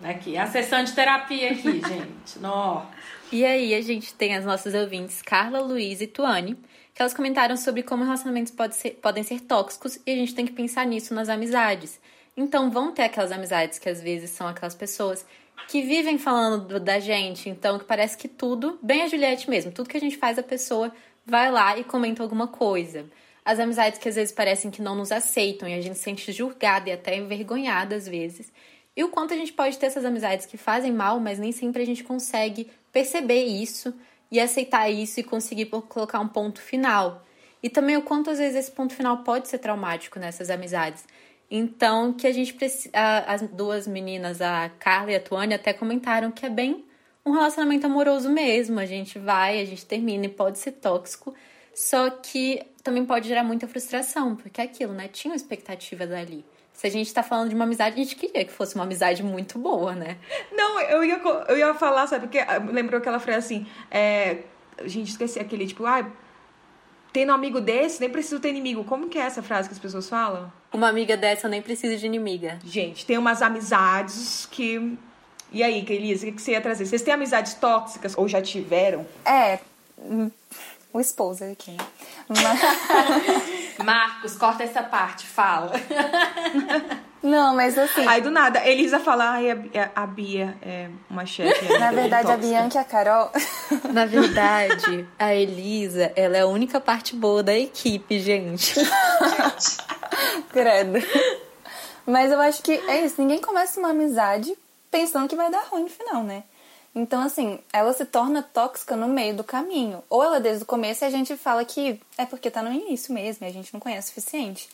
Aqui, a sessão de terapia aqui, gente. Nó. E aí, a gente tem as nossas ouvintes Carla, Luiz e Tuane elas comentaram sobre como relacionamentos pode ser, podem ser tóxicos e a gente tem que pensar nisso nas amizades. Então, vão ter aquelas amizades que às vezes são aquelas pessoas que vivem falando da gente, então que parece que tudo, bem a Juliette mesmo, tudo que a gente faz, a pessoa vai lá e comenta alguma coisa. As amizades que às vezes parecem que não nos aceitam e a gente se sente julgada e até envergonhada às vezes. E o quanto a gente pode ter essas amizades que fazem mal, mas nem sempre a gente consegue perceber isso e aceitar isso e conseguir colocar um ponto final. E também o quanto às vezes esse ponto final pode ser traumático nessas amizades. Então, que a gente precisa. As duas meninas, a Carla e a Tuane, até comentaram que é bem um relacionamento amoroso mesmo. A gente vai, a gente termina e pode ser tóxico. Só que também pode gerar muita frustração, porque é aquilo, né? Tinha expectativa dali. Se a gente tá falando de uma amizade, a gente queria que fosse uma amizade muito boa, né? Não, eu ia, eu ia falar, sabe? Porque ah, lembrou aquela frase assim, é, a gente esqueci aquele tipo, ah, tendo um amigo desse, nem preciso ter inimigo. Como que é essa frase que as pessoas falam? Uma amiga dessa, eu nem preciso de inimiga. Gente, tem umas amizades que. E aí, Elisa, o que você ia trazer? Vocês têm amizades tóxicas ou já tiveram? É. O esposo aqui. Mas... Marcos, corta essa parte, fala. Não, mas assim. Aí do nada, Elisa fala, ai, a, a Bia é uma chefe. Na verdade, tóxica. a Bianca e a Carol. Na verdade, a Elisa, ela é a única parte boa da equipe, gente. Credo. Mas eu acho que é isso, ninguém começa uma amizade pensando que vai dar ruim no final, né? Então, assim, ela se torna tóxica no meio do caminho. Ou ela desde o começo e a gente fala que é porque tá no início mesmo e a gente não conhece o suficiente.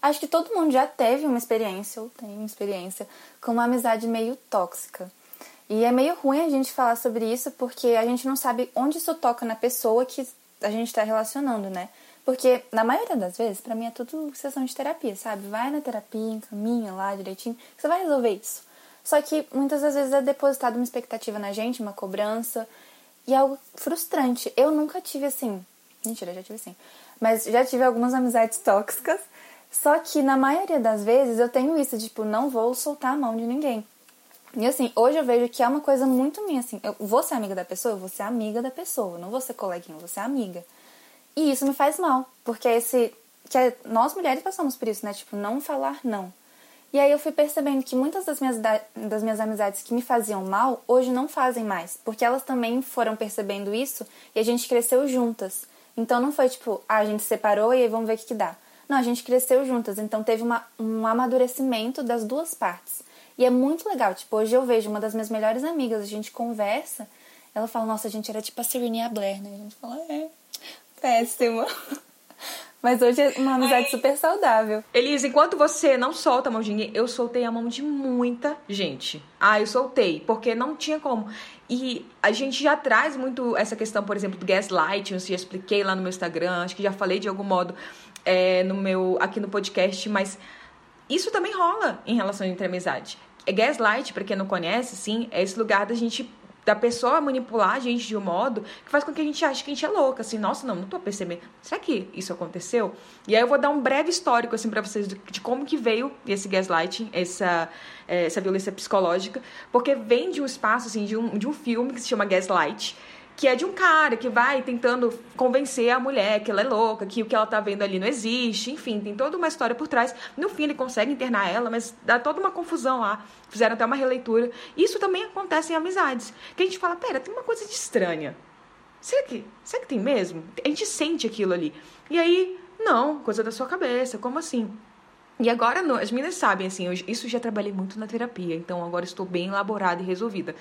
Acho que todo mundo já teve uma experiência, ou tem uma experiência, com uma amizade meio tóxica. E é meio ruim a gente falar sobre isso porque a gente não sabe onde isso toca na pessoa que a gente está relacionando, né? Porque, na maioria das vezes, para mim é tudo sessão de terapia, sabe? Vai na terapia, encaminha lá direitinho, você vai resolver isso. Só que muitas das vezes é depositado uma expectativa na gente, uma cobrança, e é algo frustrante. Eu nunca tive assim. Mentira, já tive assim. Mas já tive algumas amizades tóxicas. Só que na maioria das vezes eu tenho isso, tipo, não vou soltar a mão de ninguém. E assim, hoje eu vejo que é uma coisa muito minha, assim, eu vou ser amiga da pessoa, eu vou ser amiga da pessoa, não vou ser coleguinha, eu vou ser amiga. E isso me faz mal, porque esse. que é, nós mulheres passamos por isso, né? Tipo, não falar não. E aí eu fui percebendo que muitas das minhas, das minhas amizades que me faziam mal, hoje não fazem mais. Porque elas também foram percebendo isso e a gente cresceu juntas. Então não foi tipo, ah, a gente separou e aí vamos ver o que, que dá. Não, a gente cresceu juntas, então teve uma, um amadurecimento das duas partes. E é muito legal, tipo, hoje eu vejo uma das minhas melhores amigas, a gente conversa, ela fala, nossa, a gente era tipo a Serenia Blair, né? A gente fala, é, péssimo. Mas hoje é uma amizade Ai. super saudável. Elisa, enquanto você não solta a mão de ninguém, eu soltei a mão de muita gente. Ah, eu soltei, porque não tinha como. E a gente já traz muito essa questão, por exemplo, do gaslighting, eu já expliquei lá no meu Instagram, acho que já falei de algum modo é, no meu aqui no podcast, mas isso também rola em relação entre amizade. É gaslight, para quem não conhece, sim, é esse lugar da gente da pessoa manipular a gente de um modo que faz com que a gente ache que a gente é louca, assim, nossa, não, não tô percebendo. Será que isso aconteceu? E aí eu vou dar um breve histórico, assim, para vocês de, de, como que veio esse gaslighting, essa, é, essa violência psicológica, porque vem de um espaço, assim, de um, de um filme que se chama Gaslight, que é de um cara que vai tentando convencer a mulher que ela é louca, que o que ela tá vendo ali não existe, enfim, tem toda uma história por trás. No fim, ele consegue internar ela, mas dá toda uma confusão lá. Fizeram até uma releitura. Isso também acontece em amizades. Que a gente fala, pera, tem uma coisa de estranha. Será que, será que tem mesmo? A gente sente aquilo ali. E aí, não, coisa da sua cabeça, como assim? E agora, as meninas sabem, assim, eu, isso já trabalhei muito na terapia, então agora estou bem elaborada e resolvida.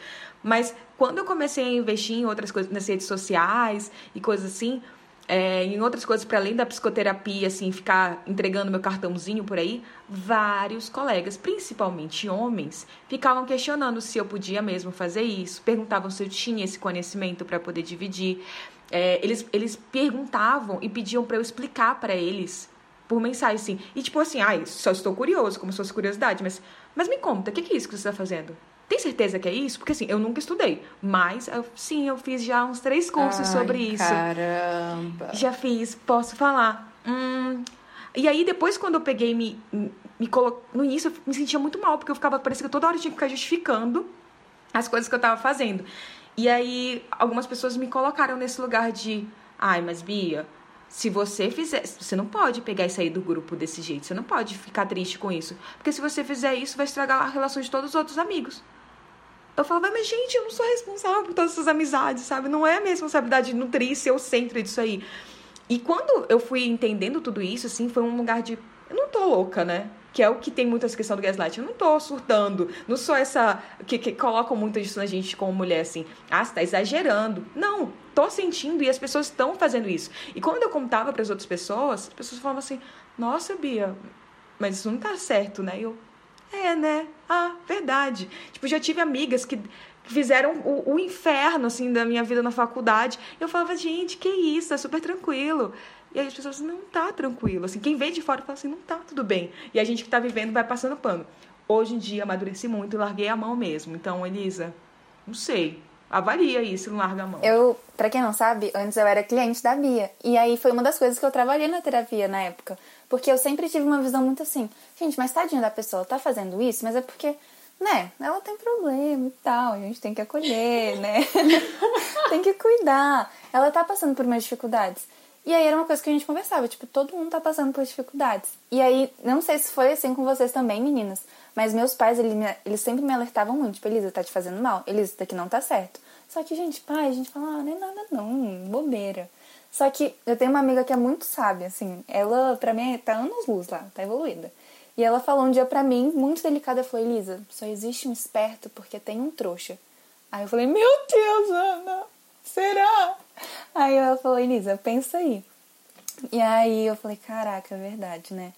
Mas quando eu comecei a investir em outras coisas, nas redes sociais e coisas assim, é, em outras coisas para além da psicoterapia, assim, ficar entregando meu cartãozinho por aí, vários colegas, principalmente homens, ficavam questionando se eu podia mesmo fazer isso, perguntavam se eu tinha esse conhecimento para poder dividir. É, eles, eles perguntavam e pediam para eu explicar para eles por mensagem, assim. E tipo assim, ai, só estou curioso, como se fosse curiosidade, mas, mas me conta, o que, que é isso que você está fazendo? Tem certeza que é isso? Porque assim, eu nunca estudei, mas eu, sim, eu fiz já uns três cursos ai, sobre isso. Caramba! Já fiz, posso falar. Hum, e aí, depois, quando eu peguei me, me colo... no início, eu me sentia muito mal, porque eu ficava, parecia que toda hora eu tinha que ficar justificando as coisas que eu estava fazendo. E aí, algumas pessoas me colocaram nesse lugar de, ai, mas Bia, se você fizer, você não pode pegar e sair do grupo desse jeito, você não pode ficar triste com isso, porque se você fizer isso, vai estragar a relação de todos os outros amigos. Eu falava, mas gente, eu não sou responsável por todas essas amizades, sabe? Não é a minha responsabilidade de nutrir ser o centro disso aí. E quando eu fui entendendo tudo isso, assim, foi um lugar de. Eu não tô louca, né? Que é o que tem muita questão do gaslight. Eu não tô surtando. Não sou essa. Que, que colocam muito isso na gente como mulher, assim. Ah, você tá exagerando. Não tô sentindo e as pessoas estão fazendo isso. E quando eu contava para as outras pessoas, as pessoas falavam assim: Nossa, Bia, mas isso não tá certo, né? E eu, é, né? Ah, verdade. Tipo, já tive amigas que fizeram o, o, inferno, assim, da minha vida na faculdade. Eu falava, gente, que isso, é super tranquilo. E aí as pessoas, não tá tranquilo. Assim, quem vê de fora fala assim, não tá tudo bem. E a gente que tá vivendo vai passando pano. Hoje em dia, amadureci muito e larguei a mão mesmo. Então, Elisa, não sei. Avalia isso, não larga a mão. Eu, pra quem não sabe, antes eu era cliente da Bia. E aí foi uma das coisas que eu trabalhei na terapia na época. Porque eu sempre tive uma visão muito assim, gente, mas tadinha da pessoa, tá fazendo isso, mas é porque, né, ela tem problema e tal, a gente tem que acolher, né? tem que cuidar. Ela tá passando por umas dificuldades. E aí era uma coisa que a gente conversava, tipo, todo mundo tá passando por dificuldades. E aí, não sei se foi assim com vocês também, meninas, mas meus pais, eles, me, eles sempre me alertavam muito, tipo, Elisa, tá te fazendo mal? Elisa, isso daqui não tá certo. Só que, gente, pai, a gente fala, ah, não é nada não, bobeira. Só que eu tenho uma amiga que é muito sábia, assim, ela, pra mim, tá anos luz lá, tá evoluída. E ela falou um dia pra mim, muito delicada, falou, Elisa, só existe um esperto porque tem um trouxa. Aí eu falei, meu Deus, Ana, será? Aí ela falou, Elisa, pensa aí. E aí eu falei, caraca, é verdade, né?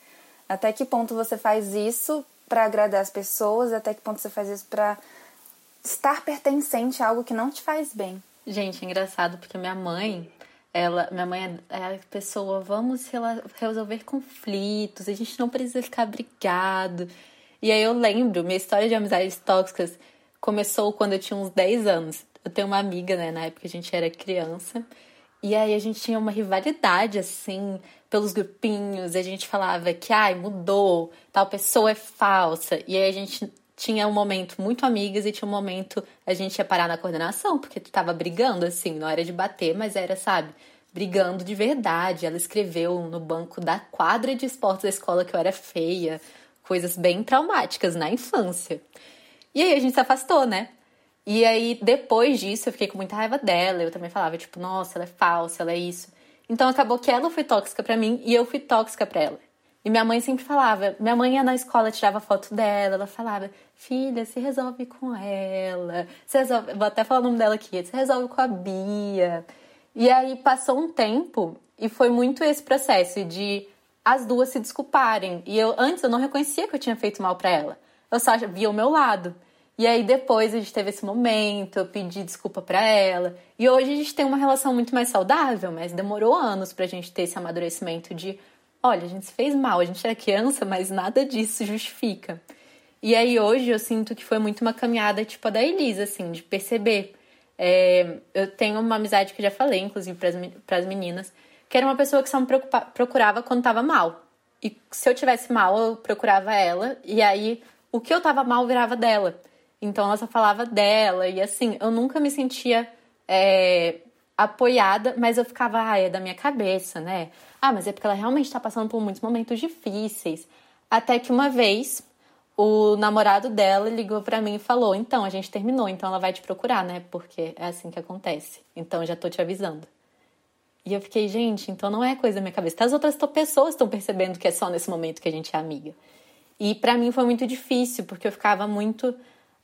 Até que ponto você faz isso para agradar as pessoas? Até que ponto você faz isso para estar pertencente a algo que não te faz bem? Gente, é engraçado porque minha mãe, ela, minha mãe é a pessoa, vamos resolver conflitos, a gente não precisa ficar brigado. E aí eu lembro, minha história de amizades tóxicas começou quando eu tinha uns 10 anos. Eu tenho uma amiga, né? Na época a gente era criança. E aí a gente tinha uma rivalidade, assim, pelos grupinhos. A gente falava que, ai, mudou, tal pessoa é falsa. E aí a gente tinha um momento muito amigas e tinha um momento a gente ia parar na coordenação, porque tu tava brigando, assim, não era de bater, mas era, sabe, brigando de verdade. Ela escreveu no banco da quadra de esportes da escola que eu era feia, coisas bem traumáticas na infância. E aí a gente se afastou, né? E aí, depois disso, eu fiquei com muita raiva dela. Eu também falava, tipo, nossa, ela é falsa, ela é isso. Então acabou que ela foi tóxica para mim e eu fui tóxica para ela. E minha mãe sempre falava, minha mãe ia na escola, tirava foto dela, ela falava, filha, se resolve com ela, se resolve, vou até falar o nome dela aqui, se resolve com a Bia. E aí passou um tempo e foi muito esse processo de as duas se desculparem. E eu antes eu não reconhecia que eu tinha feito mal para ela. Eu só via o meu lado. E aí depois a gente teve esse momento, eu pedi desculpa para ela. E hoje a gente tem uma relação muito mais saudável, mas demorou anos pra gente ter esse amadurecimento de, olha, a gente se fez mal, a gente era criança, mas nada disso justifica. E aí hoje eu sinto que foi muito uma caminhada tipo a da Elisa, assim, de perceber. É, eu tenho uma amizade que já falei, inclusive, para as meninas, que era uma pessoa que só me procurava quando tava mal. E se eu tivesse mal, eu procurava ela, e aí o que eu tava mal virava dela. Então ela só falava dela, e assim, eu nunca me sentia é, apoiada, mas eu ficava, ah, é da minha cabeça, né? Ah, mas é porque ela realmente tá passando por muitos momentos difíceis. Até que uma vez o namorado dela ligou para mim e falou: Então, a gente terminou, então ela vai te procurar, né? Porque é assim que acontece. Então, já tô te avisando. E eu fiquei, gente, então não é coisa da minha cabeça. As outras pessoas estão percebendo que é só nesse momento que a gente é amiga. E para mim foi muito difícil, porque eu ficava muito.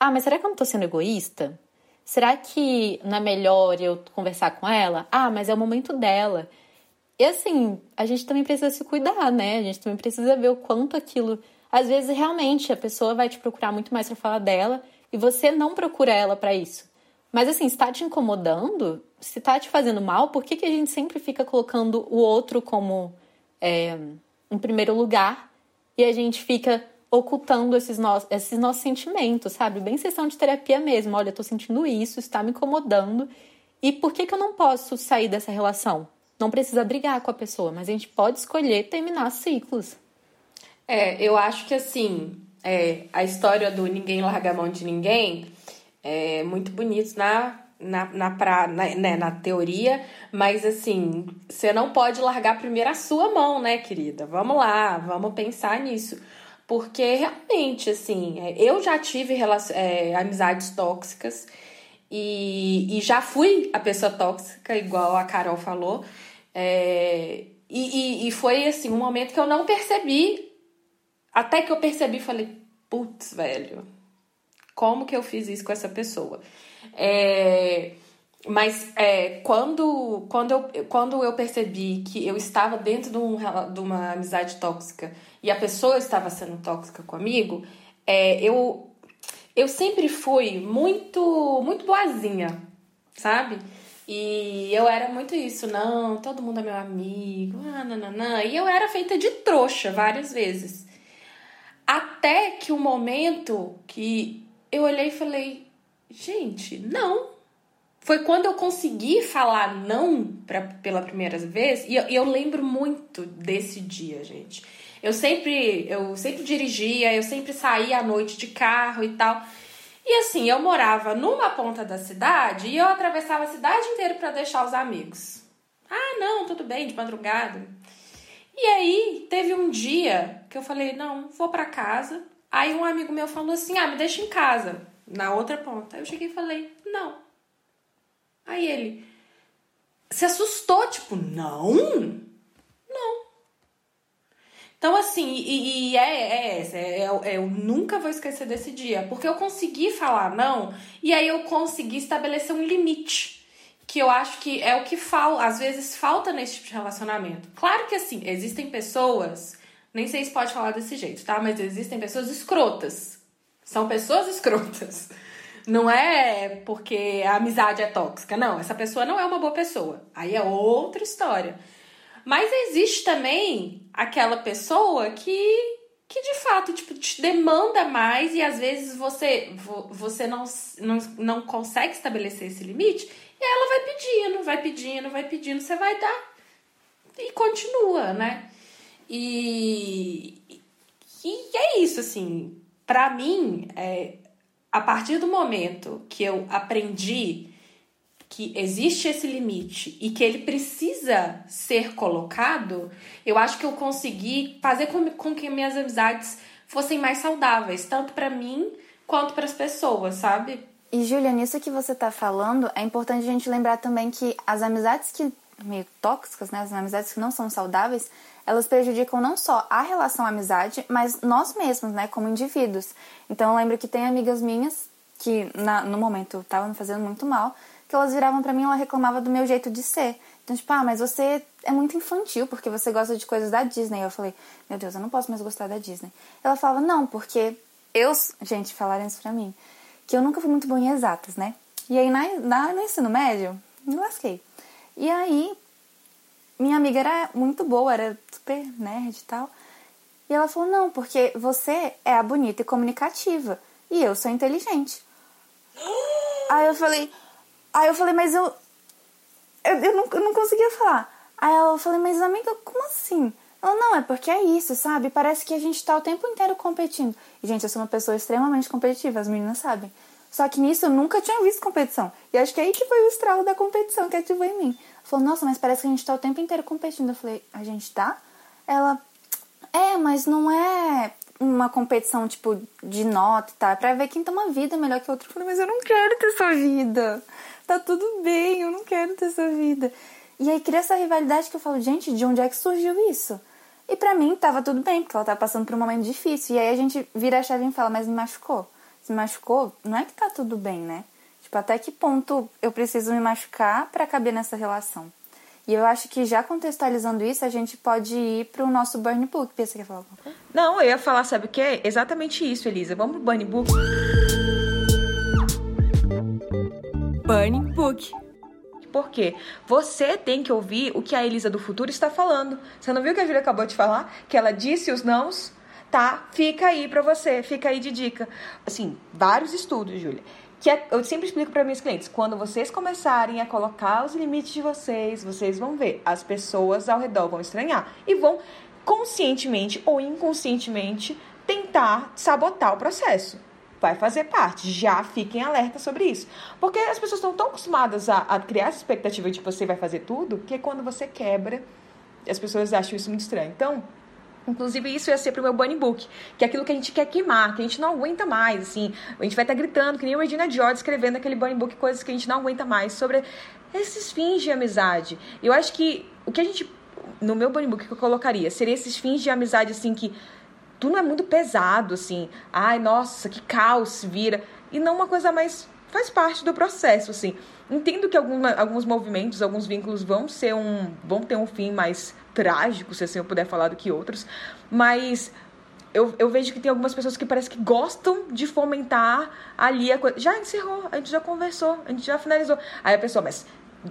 Ah, mas será que eu não tô sendo egoísta? Será que não é melhor eu conversar com ela? Ah, mas é o momento dela. E assim, a gente também precisa se cuidar, né? A gente também precisa ver o quanto aquilo às vezes, realmente, a pessoa vai te procurar muito mais para falar dela e você não procura ela para isso. Mas assim, se tá te incomodando, se tá te fazendo mal, por que, que a gente sempre fica colocando o outro como é, em primeiro lugar e a gente fica ocultando esses, no esses nossos sentimentos, sabe? Bem sessão de terapia mesmo. Olha, eu tô sentindo isso, está me incomodando. E por que, que eu não posso sair dessa relação? Não precisa brigar com a pessoa, mas a gente pode escolher terminar ciclos. É, eu acho que assim, é, a história do ninguém larga a mão de ninguém é muito bonito na, na, na, pra, na, né, na teoria, mas assim, você não pode largar primeiro a sua mão, né, querida? Vamos lá, vamos pensar nisso. Porque realmente, assim, é, eu já tive é, amizades tóxicas e, e já fui a pessoa tóxica, igual a Carol falou. É, e, e, e foi assim um momento que eu não percebi até que eu percebi, falei, putz, velho, como que eu fiz isso com essa pessoa? É, mas é, quando, quando, eu, quando eu percebi que eu estava dentro de, um, de uma amizade tóxica e a pessoa estava sendo tóxica comigo, é, eu, eu sempre fui muito, muito boazinha, sabe? E eu era muito isso, não, todo mundo é meu amigo, ah, nananã. E eu era feita de trouxa várias vezes. Até que o um momento que eu olhei e falei, gente, não. Foi quando eu consegui falar não pra, pela primeira vez, e eu, eu lembro muito desse dia, gente. Eu sempre, eu sempre dirigia, eu sempre saía à noite de carro e tal. E assim, eu morava numa ponta da cidade e eu atravessava a cidade inteira para deixar os amigos. Ah, não, tudo bem, de madrugada. E aí, teve um dia que eu falei: não, vou para casa. Aí um amigo meu falou assim: ah, me deixa em casa, na outra ponta. Eu cheguei e falei: não. Aí ele se assustou, tipo, não? Não. Então, assim, e, e é, é, é, é, eu nunca vou esquecer desse dia, porque eu consegui falar não, e aí eu consegui estabelecer um limite que eu acho que é o que falta, às vezes falta nesse tipo de relacionamento. Claro que assim, existem pessoas, nem sei se pode falar desse jeito, tá? Mas existem pessoas escrotas. São pessoas escrotas. Não é porque a amizade é tóxica, não. Essa pessoa não é uma boa pessoa. Aí é outra história. Mas existe também aquela pessoa que que de fato tipo, te demanda mais e às vezes você, você não, não, não consegue estabelecer esse limite e ela vai pedindo, vai pedindo, vai pedindo, você vai dar e continua, né? E, e é isso, assim, para mim, é, a partir do momento que eu aprendi que existe esse limite e que ele precisa ser colocado, eu acho que eu consegui fazer com, com que minhas amizades fossem mais saudáveis, tanto para mim quanto para as pessoas, sabe? E Júlia, nisso que você está falando, é importante a gente lembrar também que as amizades que meio tóxicas, né, as amizades que não são saudáveis, elas prejudicam não só a relação amizade, mas nós mesmos, né, como indivíduos. Então eu lembro que tem amigas minhas que na, no momento estavam me fazendo muito mal, que elas viravam para mim e ela reclamava do meu jeito de ser. Então, tipo, ah, mas você é muito infantil porque você gosta de coisas da Disney. Eu falei, meu Deus, eu não posso mais gostar da Disney. Ela falava, não, porque eu. Gente, falaram isso pra mim que eu nunca fui muito boa em exatas, né? E aí, na, na, no ensino médio, me lasquei. E aí, minha amiga era muito boa, era super nerd e tal. E ela falou: Não, porque você é a bonita e comunicativa. E eu sou inteligente. aí eu falei: Aí eu falei, mas eu. Eu, eu, não, eu não conseguia falar. Aí eu falei, mas amiga, como assim? Ela, não, é porque é isso, sabe? Parece que a gente tá o tempo inteiro competindo. E, gente, eu sou uma pessoa extremamente competitiva, as meninas sabem. Só que nisso eu nunca tinha visto competição. E acho que é aí que foi o estralo da competição que ativou em mim. Falou, nossa, mas parece que a gente tá o tempo inteiro competindo. Eu falei, a gente tá? Ela, é, mas não é uma competição, tipo, de nota tá? É pra ver quem toma vida melhor que outro. Eu falei, mas eu não quero ter essa vida. Tá tudo bem, eu não quero ter essa vida. E aí cria essa rivalidade que eu falo, gente, de onde é que surgiu isso? E para mim tava tudo bem, porque ela tava passando por um momento difícil. E aí a gente vira a chave e fala, mas me machucou. Se machucou, não é que tá tudo bem, né? Tipo, até que ponto eu preciso me machucar para caber nessa relação? E eu acho que já contextualizando isso, a gente pode ir pro nosso Burn Book. Você quer falar alguma coisa? Não, eu ia falar, sabe o quê? Exatamente isso, Elisa. Vamos pro Burn Book. Burning Book. Por quê? Você tem que ouvir o que a Elisa do futuro está falando. Você não viu que a Júlia acabou de falar? Que ela disse os nãos? Tá, fica aí pra você, fica aí de dica. Assim, vários estudos, Júlia. Que é, eu sempre explico para meus clientes, quando vocês começarem a colocar os limites de vocês, vocês vão ver, as pessoas ao redor vão estranhar e vão conscientemente ou inconscientemente tentar sabotar o processo vai fazer parte. Já fiquem alerta sobre isso. Porque as pessoas estão tão acostumadas a, a, criar essa expectativa de que você vai fazer tudo, que quando você quebra, as pessoas acham isso muito estranho. Então, Inclusive, isso ia ser pro meu bunny book, que é aquilo que a gente quer queimar, que a gente não aguenta mais, assim. A gente vai estar tá gritando, que nem o Regina George escrevendo aquele bunny book, coisas que a gente não aguenta mais, sobre esses fins de amizade. Eu acho que o que a gente, no meu bunny book que eu colocaria, seria esses fins de amizade, assim, que tudo não é muito pesado, assim. Ai, nossa, que caos vira. E não uma coisa mais. Faz parte do processo, assim. Entendo que alguma, alguns movimentos, alguns vínculos vão ser um. vão ter um fim mais trágico, se assim eu puder falar, do que outros. Mas eu, eu vejo que tem algumas pessoas que parece que gostam de fomentar ali a coisa. Já encerrou, a gente já conversou, a gente já finalizou. Aí a pessoa, mas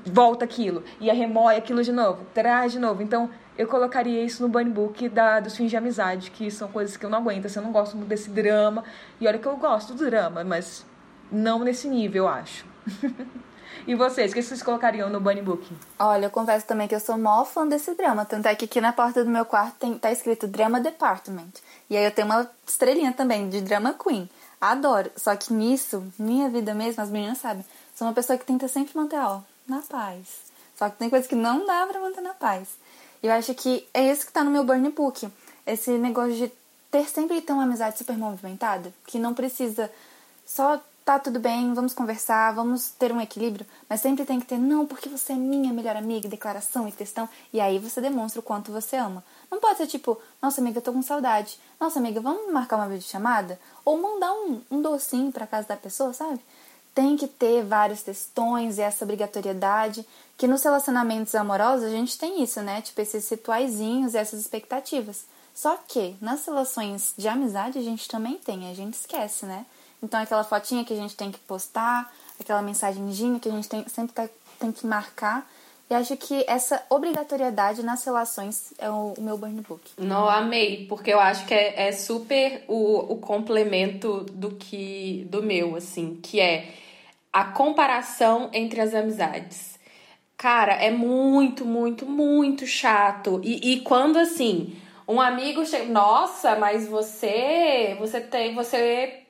volta aquilo, e remói aquilo de novo, traz de novo. Então, eu colocaria isso no bunny book da, dos fins de amizade, que são coisas que eu não aguento, assim, eu não gosto muito desse drama. E olha que eu gosto do drama, mas não nesse nível, eu acho. e vocês, o que vocês colocariam no bunny book? Olha, eu confesso também que eu sou mó fã desse drama, tanto é que aqui na porta do meu quarto tem, tá escrito Drama Department. E aí eu tenho uma estrelinha também de Drama Queen. Adoro. Só que nisso, minha vida mesmo, as meninas sabem, sou uma pessoa que tenta sempre manter, ó, na paz. Só que tem coisas que não dá pra manter na paz. E eu acho que é isso que tá no meu burn book. Esse negócio de ter sempre ter uma amizade super movimentada, que não precisa só tá tudo bem, vamos conversar, vamos ter um equilíbrio, mas sempre tem que ter, não, porque você é minha melhor amiga, declaração e questão, e aí você demonstra o quanto você ama. Não pode ser tipo, nossa amiga, tô com saudade, nossa amiga, vamos marcar uma videochamada? Ou mandar um, um docinho pra casa da pessoa, sabe? tem que ter vários textões e essa obrigatoriedade, que nos relacionamentos amorosos a gente tem isso, né? Tipo, esses rituaizinhos e essas expectativas. Só que nas relações de amizade a gente também tem, a gente esquece, né? Então aquela fotinha que a gente tem que postar, aquela mensagenzinha que a gente tem, sempre tá, tem que marcar. E acho que essa obrigatoriedade nas relações é o, o meu burn book. Não, amei, porque eu acho que é, é super o, o complemento do que do meu, assim, que é a comparação entre as amizades. Cara, é muito, muito, muito chato. E, e quando assim, um amigo chega, nossa, mas você, você tem, você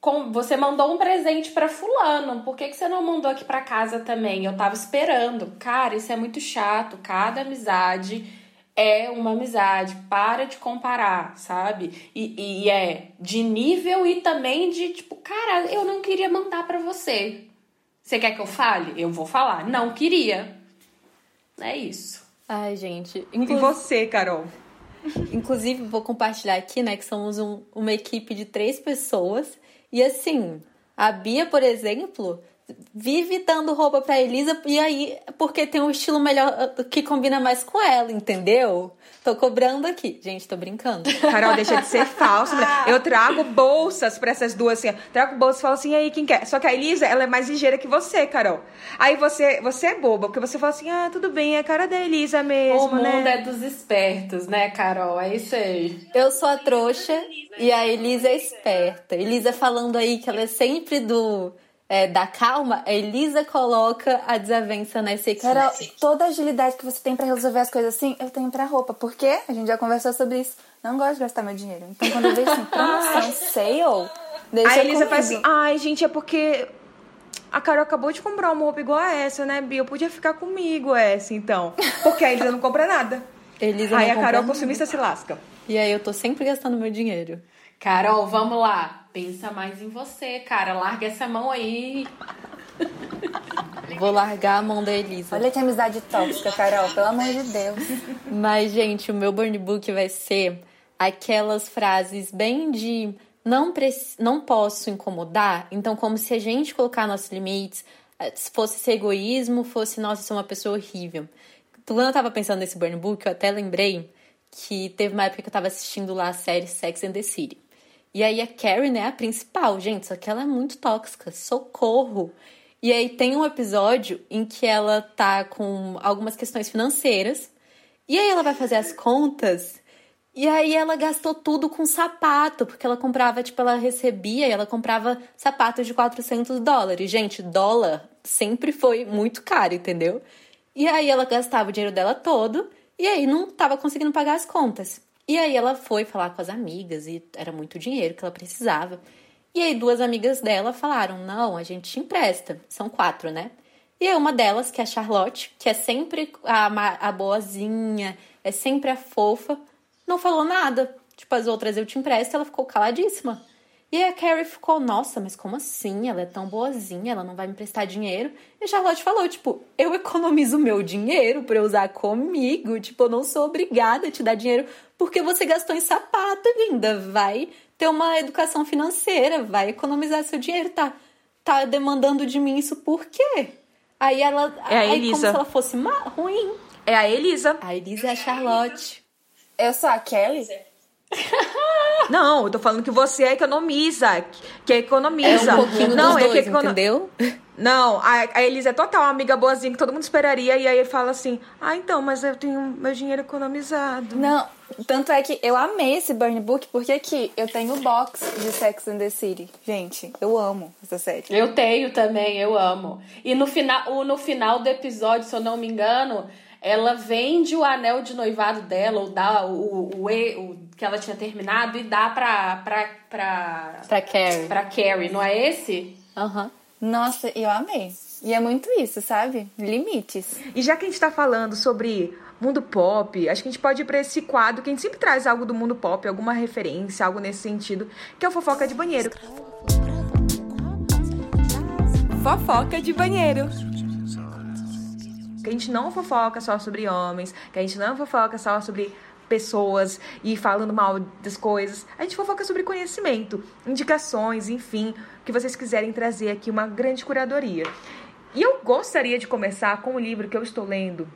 com, você mandou um presente para fulano, por que, que você não mandou aqui para casa também? Eu tava esperando. Cara, isso é muito chato. Cada amizade é uma amizade. Para de comparar, sabe? E, e é de nível e também de tipo, cara, eu não queria mandar para você. Você quer que eu fale? Eu vou falar. Não queria. É isso. Ai, gente. Inclu... E você, Carol? Inclusive, vou compartilhar aqui, né, que somos um, uma equipe de três pessoas. E assim, a Bia, por exemplo, vive dando roupa pra Elisa e aí porque tem um estilo melhor que combina mais com ela, entendeu? Tô cobrando aqui. Gente, tô brincando. Carol, deixa de ser falso. Eu trago bolsas pra essas duas, assim. Trago bolsas e falo assim, e aí, quem quer? Só que a Elisa, ela é mais ligeira que você, Carol. Aí você, você é boba, porque você fala assim, ah, tudo bem, é a cara da Elisa mesmo, o mundo né? é dos espertos, né, Carol? É isso aí. Eu sou a trouxa e a Elisa é esperta. Elisa falando aí que ela é sempre do é, da calma, a Elisa coloca a desavença nessa equipe. Carol, toda a agilidade que você tem pra resolver as coisas assim, eu tenho pra roupa. Por quê? A gente já conversou sobre isso. Não gosto de gastar meu dinheiro. Então, quando eu vejo assim, promoção, sale, deixa a Elisa comigo. fala assim, ai, gente, é porque a Carol acabou de comprar uma roupa igual a essa, né, Bia? Eu podia ficar comigo essa, então. Porque a Elisa não compra nada. Elisa Aí não a Carol nada. consumista se lasca. E aí eu tô sempre gastando meu dinheiro. Carol, vamos lá. Pensa mais em você, cara. Larga essa mão aí. Vou largar a mão da Elisa. Olha que amizade tóxica, Carol, pelo amor de Deus. Mas, gente, o meu burn book vai ser aquelas frases bem de não, não posso incomodar. Então, como se a gente colocar nossos limites, eh, se fosse ser egoísmo, fosse, nossa, sou uma pessoa horrível. Quando eu tava pensando nesse burn book, eu até lembrei que teve uma época que eu tava assistindo lá a série Sex and the City. E aí a Karen é a principal, gente, só que ela é muito tóxica, socorro. E aí tem um episódio em que ela tá com algumas questões financeiras, e aí ela vai fazer as contas, e aí ela gastou tudo com sapato, porque ela comprava, tipo, ela recebia e ela comprava sapatos de 400 dólares. Gente, dólar sempre foi muito caro, entendeu? E aí ela gastava o dinheiro dela todo, e aí não tava conseguindo pagar as contas. E aí ela foi falar com as amigas, e era muito dinheiro que ela precisava. E aí duas amigas dela falaram: não, a gente te empresta. São quatro, né? E aí uma delas, que é a Charlotte, que é sempre a, a boazinha, é sempre a fofa, não falou nada. Tipo, as outras eu te empresto, ela ficou caladíssima. E aí a Carrie ficou, nossa, mas como assim? Ela é tão boazinha, ela não vai me emprestar dinheiro. E a Charlotte falou, tipo, eu economizo meu dinheiro pra eu usar comigo. Tipo, eu não sou obrigada a te dar dinheiro porque você gastou em sapato, linda. Vai ter uma educação financeira, vai economizar seu dinheiro, tá? Tá demandando de mim isso por quê? Aí ela. É a aí como Elisa. se ela fosse ruim. É a Elisa. A Elisa é a Charlotte. Eu sou a Kelly? Não, eu tô falando que você economiza. Que economiza. É um pouquinho não, dos é dois, que econo- entendeu? Não, a, a Elisa é total uma amiga boazinha que todo mundo esperaria. E aí ele fala assim: Ah, então, mas eu tenho meu dinheiro economizado. Não, tanto é que eu amei esse burn book porque aqui eu tenho o box de Sex and the City. Gente, eu amo essa série. Eu tenho também, eu amo. E no final, o- no final do episódio, se eu não me engano, ela vende o anel de noivado dela, ou dá o, o, o, o que ela tinha terminado, e dá pra, pra, pra, Pra Carrie. pra Carrie, não é esse? Aham. Nossa, eu amei. E é muito isso, sabe? Limites. E já que a gente tá falando sobre mundo pop, acho que a gente pode ir pra esse quadro que a gente sempre traz algo do mundo pop, alguma referência, algo nesse sentido, que é o fofoca de banheiro. Fofoca de banheiro. Que a gente não fofoca só sobre homens, que a gente não fofoca só sobre pessoas e falando mal das coisas. A gente fofoca sobre conhecimento, indicações, enfim, o que vocês quiserem trazer aqui, uma grande curadoria. E eu gostaria de começar com o livro que eu estou lendo,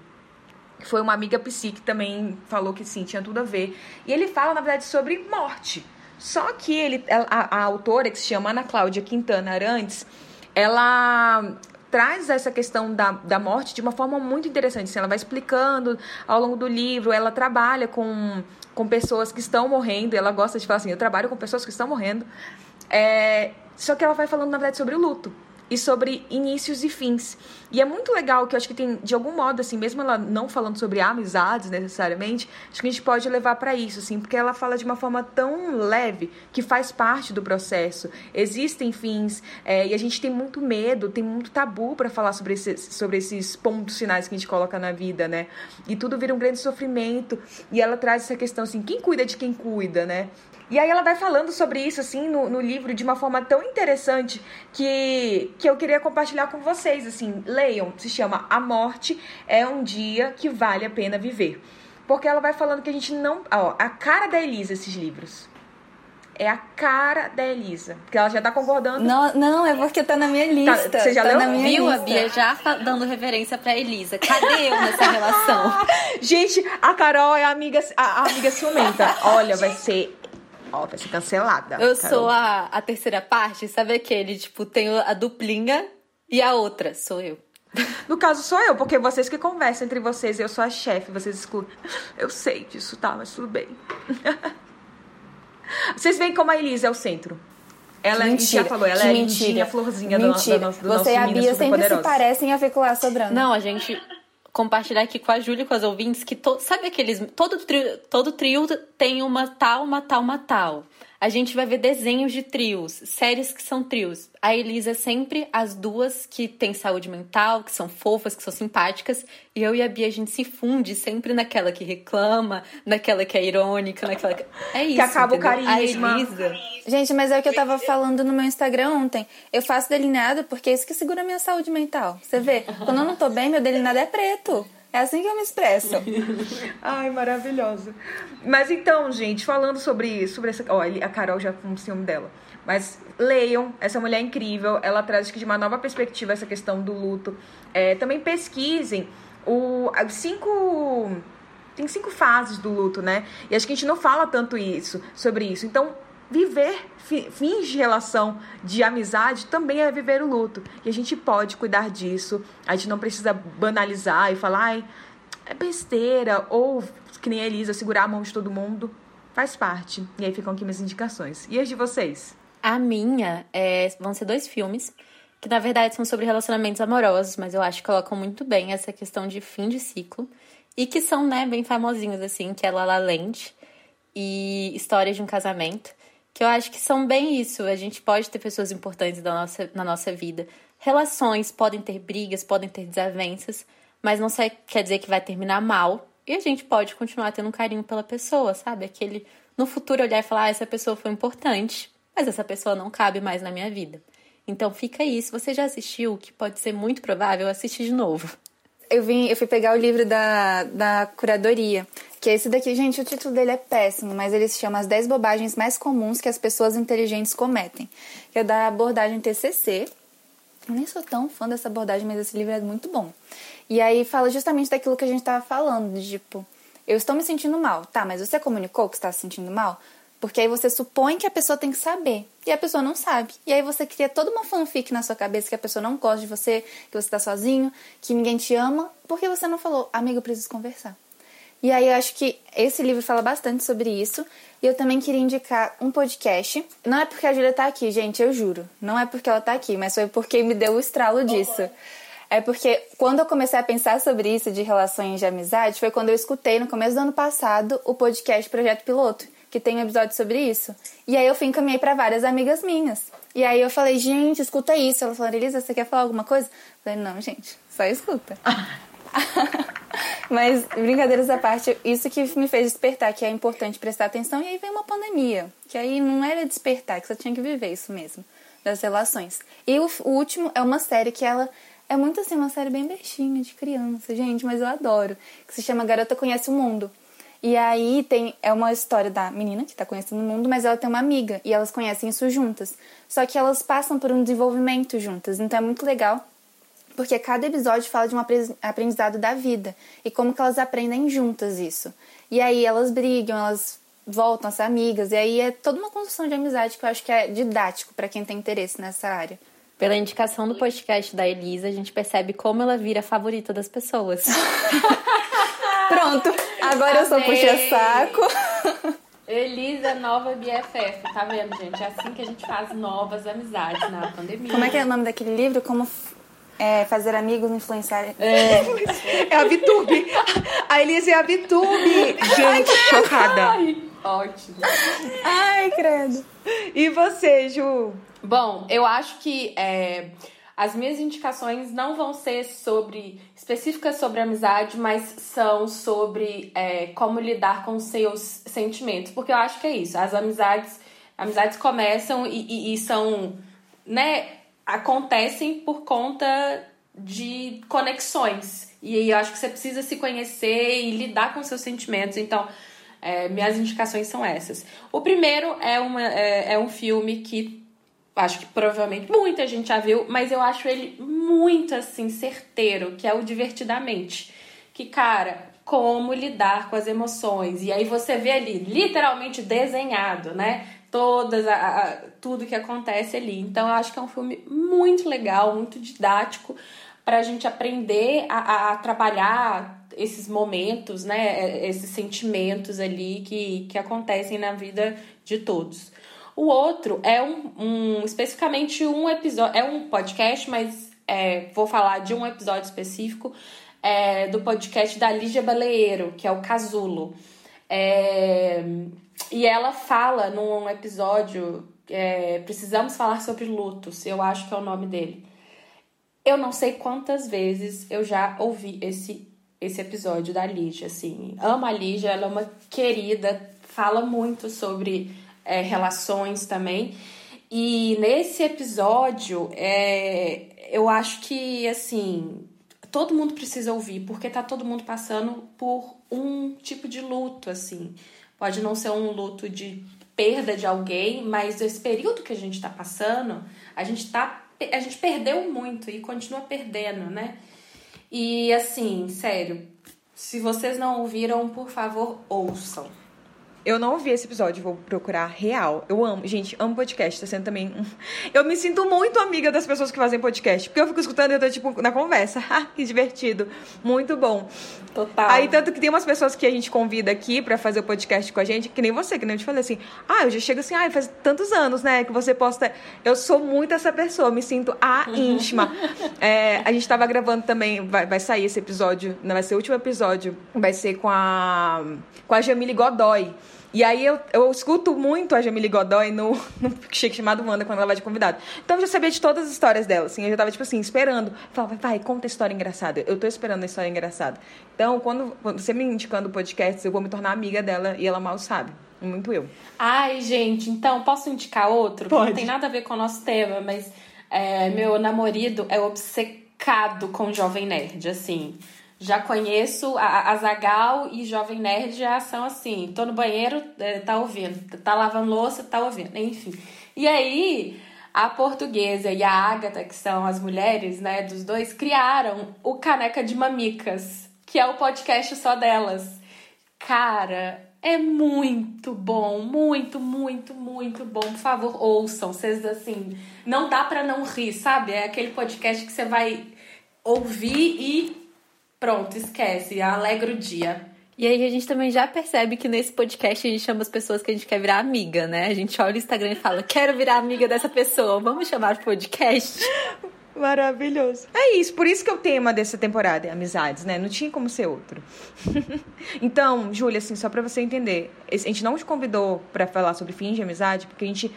foi uma amiga psi que também falou que sim, tinha tudo a ver. E ele fala, na verdade, sobre morte. Só que ele, a, a autora, que se chama Ana Cláudia Quintana Arantes, ela traz essa questão da, da morte de uma forma muito interessante. Assim, ela vai explicando ao longo do livro, ela trabalha com, com pessoas que estão morrendo, ela gosta de falar assim, eu trabalho com pessoas que estão morrendo. É, só que ela vai falando, na verdade, sobre o luto e sobre inícios e fins. E é muito legal que eu acho que tem, de algum modo, assim, mesmo ela não falando sobre amizades necessariamente, acho que a gente pode levar para isso, assim, porque ela fala de uma forma tão leve que faz parte do processo. Existem fins é, e a gente tem muito medo, tem muito tabu para falar sobre esses, sobre esses pontos finais que a gente coloca na vida, né? E tudo vira um grande sofrimento. E ela traz essa questão assim, quem cuida de quem cuida, né? E aí ela vai falando sobre isso, assim, no, no livro de uma forma tão interessante que, que eu queria compartilhar com vocês, assim. Leiam, se chama A Morte é um Dia que Vale a Pena Viver. Porque ela vai falando que a gente não... Ó, a cara da Elisa, esses livros. é a cara da Elisa. Porque ela já tá concordando. Não, não é porque tá na minha lista. Tá, você já tá leu? na minha Viu a lista. Bia já dando reverência pra Elisa? Cadê eu nessa relação? Gente, a Carol é a amiga, a, a amiga ciumenta. Olha, vai ser. Ó, vai ser cancelada. Eu Carol. sou a, a terceira parte, sabe aquele? Tipo, tenho a duplinha e a outra sou eu. No caso, sou eu, porque vocês que conversam entre vocês, eu sou a chefe, vocês excluem. Eu sei disso, tá? Mas tudo bem. vocês veem como a Elisa é o centro. Ela Mentira, já falou, ela é a mentira. lindinha, a florzinha do, Mentira. do, nosso- do Você e a Bia sempre se parecem a Fecular Sobrando. Não, a gente compartilhar aqui com a Júlia e com as ouvintes que to, sabe aqueles todo trio, todo trio tem uma tal, uma tal, uma tal. A gente vai ver desenhos de trios, séries que são trios. A Elisa é sempre as duas que têm saúde mental, que são fofas, que são simpáticas, e eu e a Bia a gente se funde sempre naquela que reclama, naquela que é irônica, naquela que é isso. acaba o entendeu? carisma. A Elisa Gente, mas é o que eu tava falando no meu Instagram ontem. Eu faço delineado porque é isso que segura a minha saúde mental. Você vê, quando eu não tô bem, meu delineado é preto. É assim que eu me expresso. Ai, maravilhosa. Mas então, gente, falando sobre, sobre essa. Olha, a Carol já com o ciúme dela. Mas leiam, essa mulher é incrível. Ela traz de uma nova perspectiva essa questão do luto. É, também pesquisem o, cinco. Tem cinco fases do luto, né? E acho que a gente não fala tanto isso, sobre isso. Então, viver fi- fins de relação de amizade também é viver o luto. E a gente pode cuidar disso. A gente não precisa banalizar e falar, ai, é besteira. Ou, que nem a Elisa, segurar a mão de todo mundo. Faz parte. E aí ficam aqui minhas indicações. E as de vocês? A minha é, vão ser dois filmes, que na verdade são sobre relacionamentos amorosos, mas eu acho que colocam muito bem essa questão de fim de ciclo. E que são, né, bem famosinhos, assim, que é La La Land e História de um Casamento. Que eu acho que são bem isso. A gente pode ter pessoas importantes da nossa, na nossa vida. Relações podem ter brigas, podem ter desavenças, mas não quer dizer que vai terminar mal. E a gente pode continuar tendo um carinho pela pessoa, sabe? Aquele no futuro olhar e falar, ah, essa pessoa foi importante, mas essa pessoa não cabe mais na minha vida. Então fica aí, se você já assistiu, que pode ser muito provável, assistir de novo. Eu vim, eu fui pegar o livro da, da curadoria, que é esse daqui, gente, o título dele é péssimo, mas ele se chama As 10 bobagens mais comuns que as pessoas inteligentes cometem, que é da abordagem TCC. Eu nem sou tão fã dessa abordagem, mas esse livro é muito bom. E aí fala justamente daquilo que a gente tava falando, de tipo, eu estou me sentindo mal. Tá, mas você comunicou que está se sentindo mal? Porque aí você supõe que a pessoa tem que saber. E a pessoa não sabe. E aí você cria toda uma fanfic na sua cabeça que a pessoa não gosta de você, que você tá sozinho, que ninguém te ama, porque você não falou, amigo, eu preciso conversar. E aí eu acho que esse livro fala bastante sobre isso. E eu também queria indicar um podcast. Não é porque a Júlia tá aqui, gente, eu juro. Não é porque ela tá aqui, mas foi porque me deu o estralo disso. É porque quando eu comecei a pensar sobre isso de relações de amizade, foi quando eu escutei no começo do ano passado o podcast Projeto Piloto, que tem um episódio sobre isso. E aí eu fui encaminhei para várias amigas minhas. E aí eu falei, gente, escuta isso. Ela falou, Elisa, você quer falar alguma coisa? Eu falei, não, gente, só escuta. Mas, brincadeiras à parte, isso que me fez despertar que é importante prestar atenção. E aí veio uma pandemia, que aí não era despertar, que você tinha que viver isso mesmo, das relações. E o, o último é uma série que ela é muito assim, uma série bem bestinha, de criança, gente, mas eu adoro. Que se chama Garota Conhece o Mundo. E aí tem é uma história da menina que tá conhecendo o mundo, mas ela tem uma amiga e elas conhecem isso juntas. Só que elas passam por um desenvolvimento juntas, então é muito legal. Porque cada episódio fala de um apre- aprendizado da vida e como que elas aprendem juntas isso. E aí elas brigam, elas voltam a ser amigas, e aí é toda uma construção de amizade que eu acho que é didático para quem tem interesse nessa área. Pela indicação do podcast da Elisa, a gente percebe como ela vira a favorita das pessoas. Pronto, agora eu sou puxa-saco. Elisa, nova BFF. Tá vendo, gente? É assim que a gente faz novas amizades na pandemia. Como é que é o nome daquele livro? Como é, fazer amigos influenciar. É a Vitube. A Elisa é a Vitube. Gente, chocada. Ótimo. Ai, credo. E você, Ju? Bom, eu acho que é, as minhas indicações não vão ser sobre específicas sobre amizade, mas são sobre é, como lidar com seus sentimentos, porque eu acho que é isso. As amizades, amizades começam e, e- e são, né, acontecem por conta de conexões. E aí eu acho que você precisa se conhecer e lidar com seus sentimentos. Então, É, minhas indicações são essas. O primeiro é, uma, é, é um filme que acho que provavelmente muita gente já viu, mas eu acho ele muito assim certeiro, que é o Divertidamente. Que, cara, como lidar com as emoções. E aí você vê ali, literalmente desenhado, né? Todas a, a, tudo que acontece ali. Então eu acho que é um filme muito legal, muito didático para a gente aprender a, a trabalhar esses momentos, né, esses sentimentos ali que, que acontecem na vida de todos. O outro é um, um especificamente um episódio, é um podcast, mas é, vou falar de um episódio específico é, do podcast da Lígia Baleeiro, que é o Casulo. É, e ela fala num episódio, é, precisamos falar sobre lutos, eu acho que é o nome dele. Eu não sei quantas vezes eu já ouvi esse esse episódio da Lígia, assim. Amo a Lígia, ela é uma querida, fala muito sobre é, relações também. E nesse episódio, é, eu acho que, assim, todo mundo precisa ouvir, porque tá todo mundo passando por um tipo de luto, assim. Pode não ser um luto de perda de alguém, mas esse período que a gente tá passando, a gente tá a gente perdeu muito e continua perdendo, né? E assim, sério, se vocês não ouviram, por favor, ouçam. Eu não ouvi esse episódio, vou procurar real. Eu amo, gente, amo podcast, tá sendo também. Eu me sinto muito amiga das pessoas que fazem podcast, porque eu fico escutando e eu tô, tipo, na conversa. que divertido. Muito bom. Total. Aí, tanto que tem umas pessoas que a gente convida aqui para fazer o podcast com a gente, que nem você, que nem eu te falei assim. Ah, eu já chego assim, ah, faz tantos anos, né, que você posta. Eu sou muito essa pessoa, me sinto a íntima. é, a gente tava gravando também, vai, vai sair esse episódio, não vai ser o último episódio, vai ser com a, com a Jamile Godoy. E aí eu, eu escuto muito a Jamile Godoy no, no Chique chamado Wanda quando ela vai de convidado. Então eu já sabia de todas as histórias dela, assim. Eu já tava, tipo assim, esperando. Eu falava, vai, conta a história engraçada. Eu tô esperando a história engraçada. Então, quando, quando você me indicando o podcast, eu vou me tornar amiga dela e ela mal sabe. Muito eu. Ai, gente, então, posso indicar outro? Pode. Que não tem nada a ver com o nosso tema, mas é, meu namorado é obcecado com Jovem Nerd, assim já conheço a, a Zagal e Jovem Nerd já são assim, tô no banheiro, é, tá ouvindo, tá lavando louça, tá ouvindo, enfim. E aí, a portuguesa e a Agatha, que são as mulheres, né, dos dois, criaram o Caneca de Mamicas, que é o podcast só delas. Cara, é muito bom, muito, muito, muito bom. Por favor, ouçam. Vocês, assim, não dá pra não rir, sabe? É aquele podcast que você vai ouvir e Pronto, esquece, alegra o dia. E aí a gente também já percebe que nesse podcast a gente chama as pessoas que a gente quer virar amiga, né? A gente olha o Instagram e fala, quero virar amiga dessa pessoa, vamos chamar o podcast? Maravilhoso. É isso, por isso que é o tema dessa temporada é amizades, né? Não tinha como ser outro. então, Júlia, assim, só para você entender, a gente não te convidou para falar sobre fim de amizade, porque a gente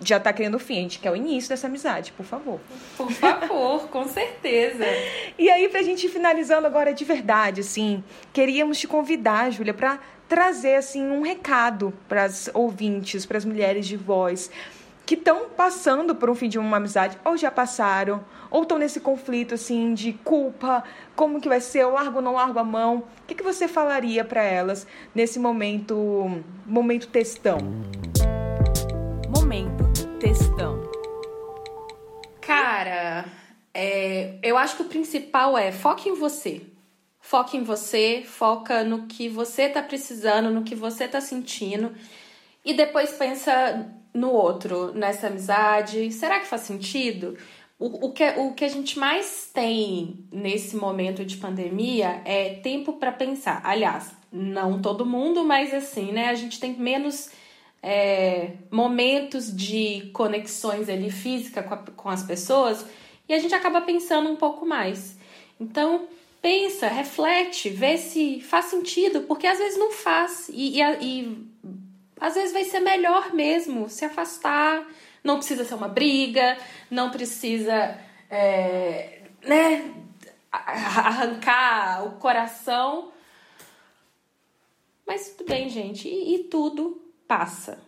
já tá criando o fim, a gente quer o início dessa amizade, por favor. Por favor, com certeza. E aí, pra gente ir finalizando agora de verdade, assim, queríamos te convidar, Júlia, para trazer, assim, um recado para as ouvintes, para as mulheres de voz que estão passando por um fim de uma amizade, ou já passaram, ou estão nesse conflito, assim, de culpa, como que vai ser, eu largo ou não largo a mão. O que, que você falaria para elas nesse momento, momento testão? Textão. Cara, é, eu acho que o principal é foque em você. Foque em você, foca no que você tá precisando, no que você tá sentindo. E depois pensa no outro, nessa amizade. Será que faz sentido? O, o, que, o que a gente mais tem nesse momento de pandemia é tempo para pensar. Aliás, não todo mundo, mas assim, né? A gente tem menos é, momentos de conexões ali física com, a, com as pessoas e a gente acaba pensando um pouco mais. Então, pensa, reflete, vê se faz sentido, porque às vezes não faz e, e, e às vezes vai ser melhor mesmo se afastar. Não precisa ser uma briga, não precisa, é, né, arrancar o coração. Mas tudo bem, gente, e, e tudo passa.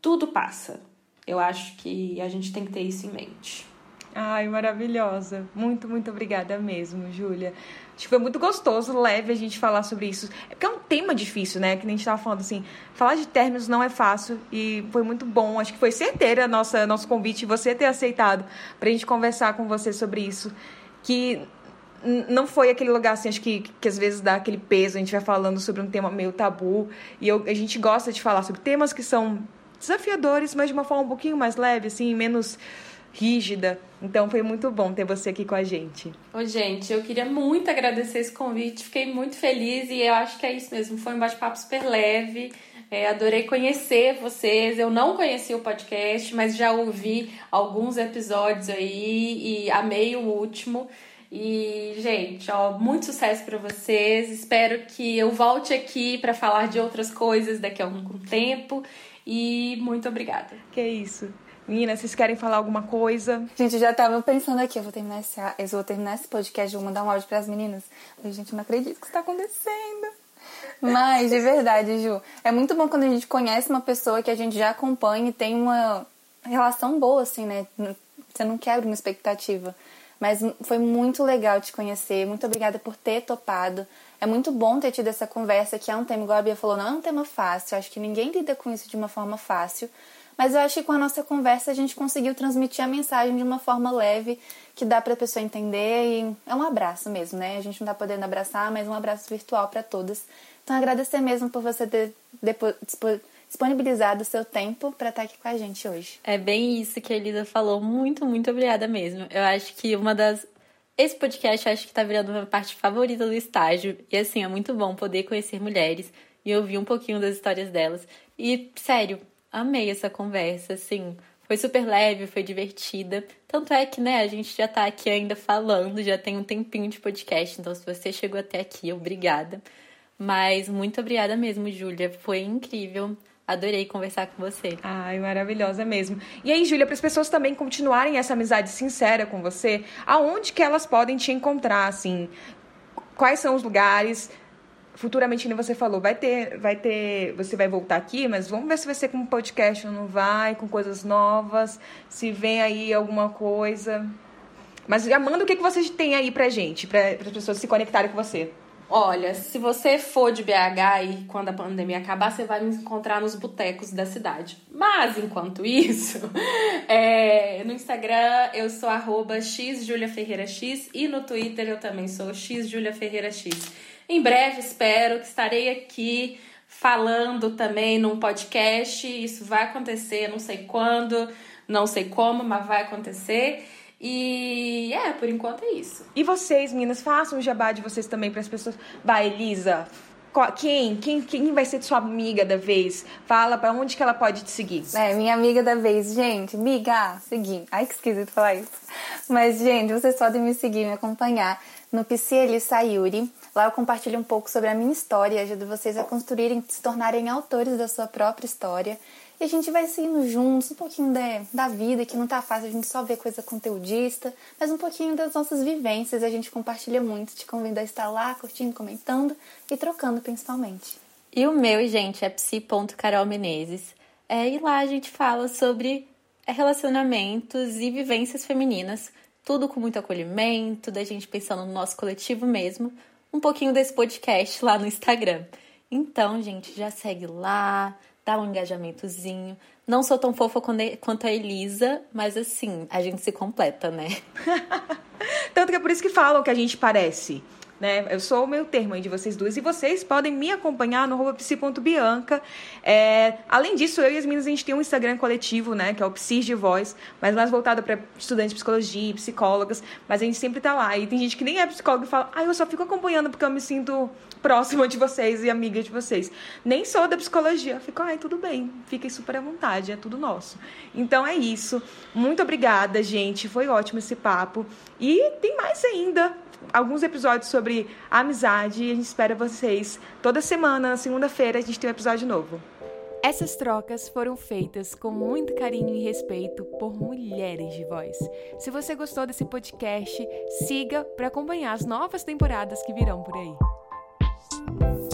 Tudo passa. Eu acho que a gente tem que ter isso em mente. Ai, maravilhosa. Muito, muito obrigada mesmo, Júlia. Acho que foi muito gostoso, leve a gente falar sobre isso. É porque é um tema difícil, né? Que nem a gente tava falando assim. Falar de términos não é fácil e foi muito bom. Acho que foi certeira nossa nosso convite, você ter aceitado pra gente conversar com você sobre isso. Que não foi aquele lugar assim, acho que, que às vezes dá aquele peso, a gente vai falando sobre um tema meio tabu. E eu, a gente gosta de falar sobre temas que são desafiadores, mas de uma forma um pouquinho mais leve, assim, menos rígida. Então foi muito bom ter você aqui com a gente. Ô, gente, eu queria muito agradecer esse convite, fiquei muito feliz e eu acho que é isso mesmo. Foi um bate-papo super leve. É, adorei conhecer vocês. Eu não conhecia o podcast, mas já ouvi alguns episódios aí e amei o último. E, gente, ó, muito sucesso para vocês. Espero que eu volte aqui para falar de outras coisas daqui a algum tempo. E muito obrigada. Que isso. Meninas, vocês querem falar alguma coisa? Gente, já tava pensando aqui, eu vou terminar esse, eu vou terminar esse podcast, vou mandar um áudio para as meninas. Mas, gente, eu não acredito que isso tá acontecendo. Mas, de verdade, Ju, é muito bom quando a gente conhece uma pessoa que a gente já acompanha e tem uma relação boa, assim, né? Você não quebra uma expectativa. Mas foi muito legal te conhecer. Muito obrigada por ter topado. É muito bom ter tido essa conversa, que é um tema, igual a Bia falou, não é um tema fácil. Acho que ninguém lida com isso de uma forma fácil. Mas eu acho que com a nossa conversa a gente conseguiu transmitir a mensagem de uma forma leve, que dá pra pessoa entender. E é um abraço mesmo, né? A gente não tá podendo abraçar, mas um abraço virtual para todas. Então agradecer mesmo por você ter disponibilizado o seu tempo para estar tá aqui com a gente hoje. É bem isso que a Elisa falou. Muito, muito obrigada mesmo. Eu acho que uma das. Esse podcast acho que tá virando uma parte favorita do estágio. E assim, é muito bom poder conhecer mulheres e ouvir um pouquinho das histórias delas. E, sério, amei essa conversa, assim. Foi super leve, foi divertida. Tanto é que, né, a gente já tá aqui ainda falando, já tem um tempinho de podcast. Então, se você chegou até aqui, obrigada. Mas muito obrigada mesmo, Júlia. Foi incrível. Adorei conversar com você. Ai, maravilhosa mesmo. E aí, Júlia, para as pessoas também continuarem essa amizade sincera com você, aonde que elas podem te encontrar, assim? Quais são os lugares? Futuramente, como você falou, vai ter, vai ter, você vai voltar aqui, mas vamos ver se vai ser com podcast ou não vai, com coisas novas, se vem aí alguma coisa. Mas já manda o que, que você tem aí pra gente, para as pessoas se conectarem com você. Olha, se você for de BH e quando a pandemia acabar, você vai me encontrar nos botecos da cidade. Mas, enquanto isso, é, no Instagram eu sou arroba xjuliaferreirax e no Twitter eu também sou xjuliaferreirax. Em breve, espero que estarei aqui falando também num podcast. Isso vai acontecer, não sei quando, não sei como, mas vai acontecer. E é, por enquanto é isso. E vocês, meninas, façam o jabá de vocês também para as pessoas. Vai, Elisa. Quem? quem? Quem vai ser sua amiga da vez? Fala para onde que ela pode te seguir. É, minha amiga da vez, gente. Miga, seguir. Ai, que esquisito falar isso. Mas, gente, vocês podem me seguir, me acompanhar no PC Elisa Yuri. Lá eu compartilho um pouco sobre a minha história e ajudo vocês a construírem, se tornarem autores da sua própria história. E a gente vai seguindo juntos um pouquinho da, da vida, que não tá fácil, a gente só vê coisa conteudista, mas um pouquinho das nossas vivências a gente compartilha muito. Te convido a estar lá, curtindo, comentando e trocando principalmente. E o meu, gente, é psi.carolmenezes. É, e lá a gente fala sobre relacionamentos e vivências femininas, tudo com muito acolhimento, da gente pensando no nosso coletivo mesmo, um pouquinho desse podcast lá no Instagram. Então, gente, já segue lá, dá um engajamentozinho. Não sou tão fofa quanto a Elisa, mas assim, a gente se completa, né? Tanto que é por isso que falam que a gente parece né? Eu sou o meio termo aí de vocês duas e vocês podem me acompanhar no psi.bianca. É, além disso, eu e as meninas, a gente tem um Instagram coletivo, né? Que é o Psis de Voz, mas mais voltado para estudantes de psicologia, psicólogas, mas a gente sempre tá lá. E tem gente que nem é psicóloga e fala, ah, eu só fico acompanhando porque eu me sinto próxima de vocês e amiga de vocês. Nem sou da psicologia. Fico, ai, tudo bem, fiquem super à vontade, é tudo nosso. Então é isso. Muito obrigada, gente. Foi ótimo esse papo. E tem mais ainda alguns episódios sobre amizade e a gente espera vocês toda semana, segunda-feira, a gente tem um episódio novo. Essas trocas foram feitas com muito carinho e respeito por mulheres de voz. Se você gostou desse podcast, siga para acompanhar as novas temporadas que virão por aí. Bye.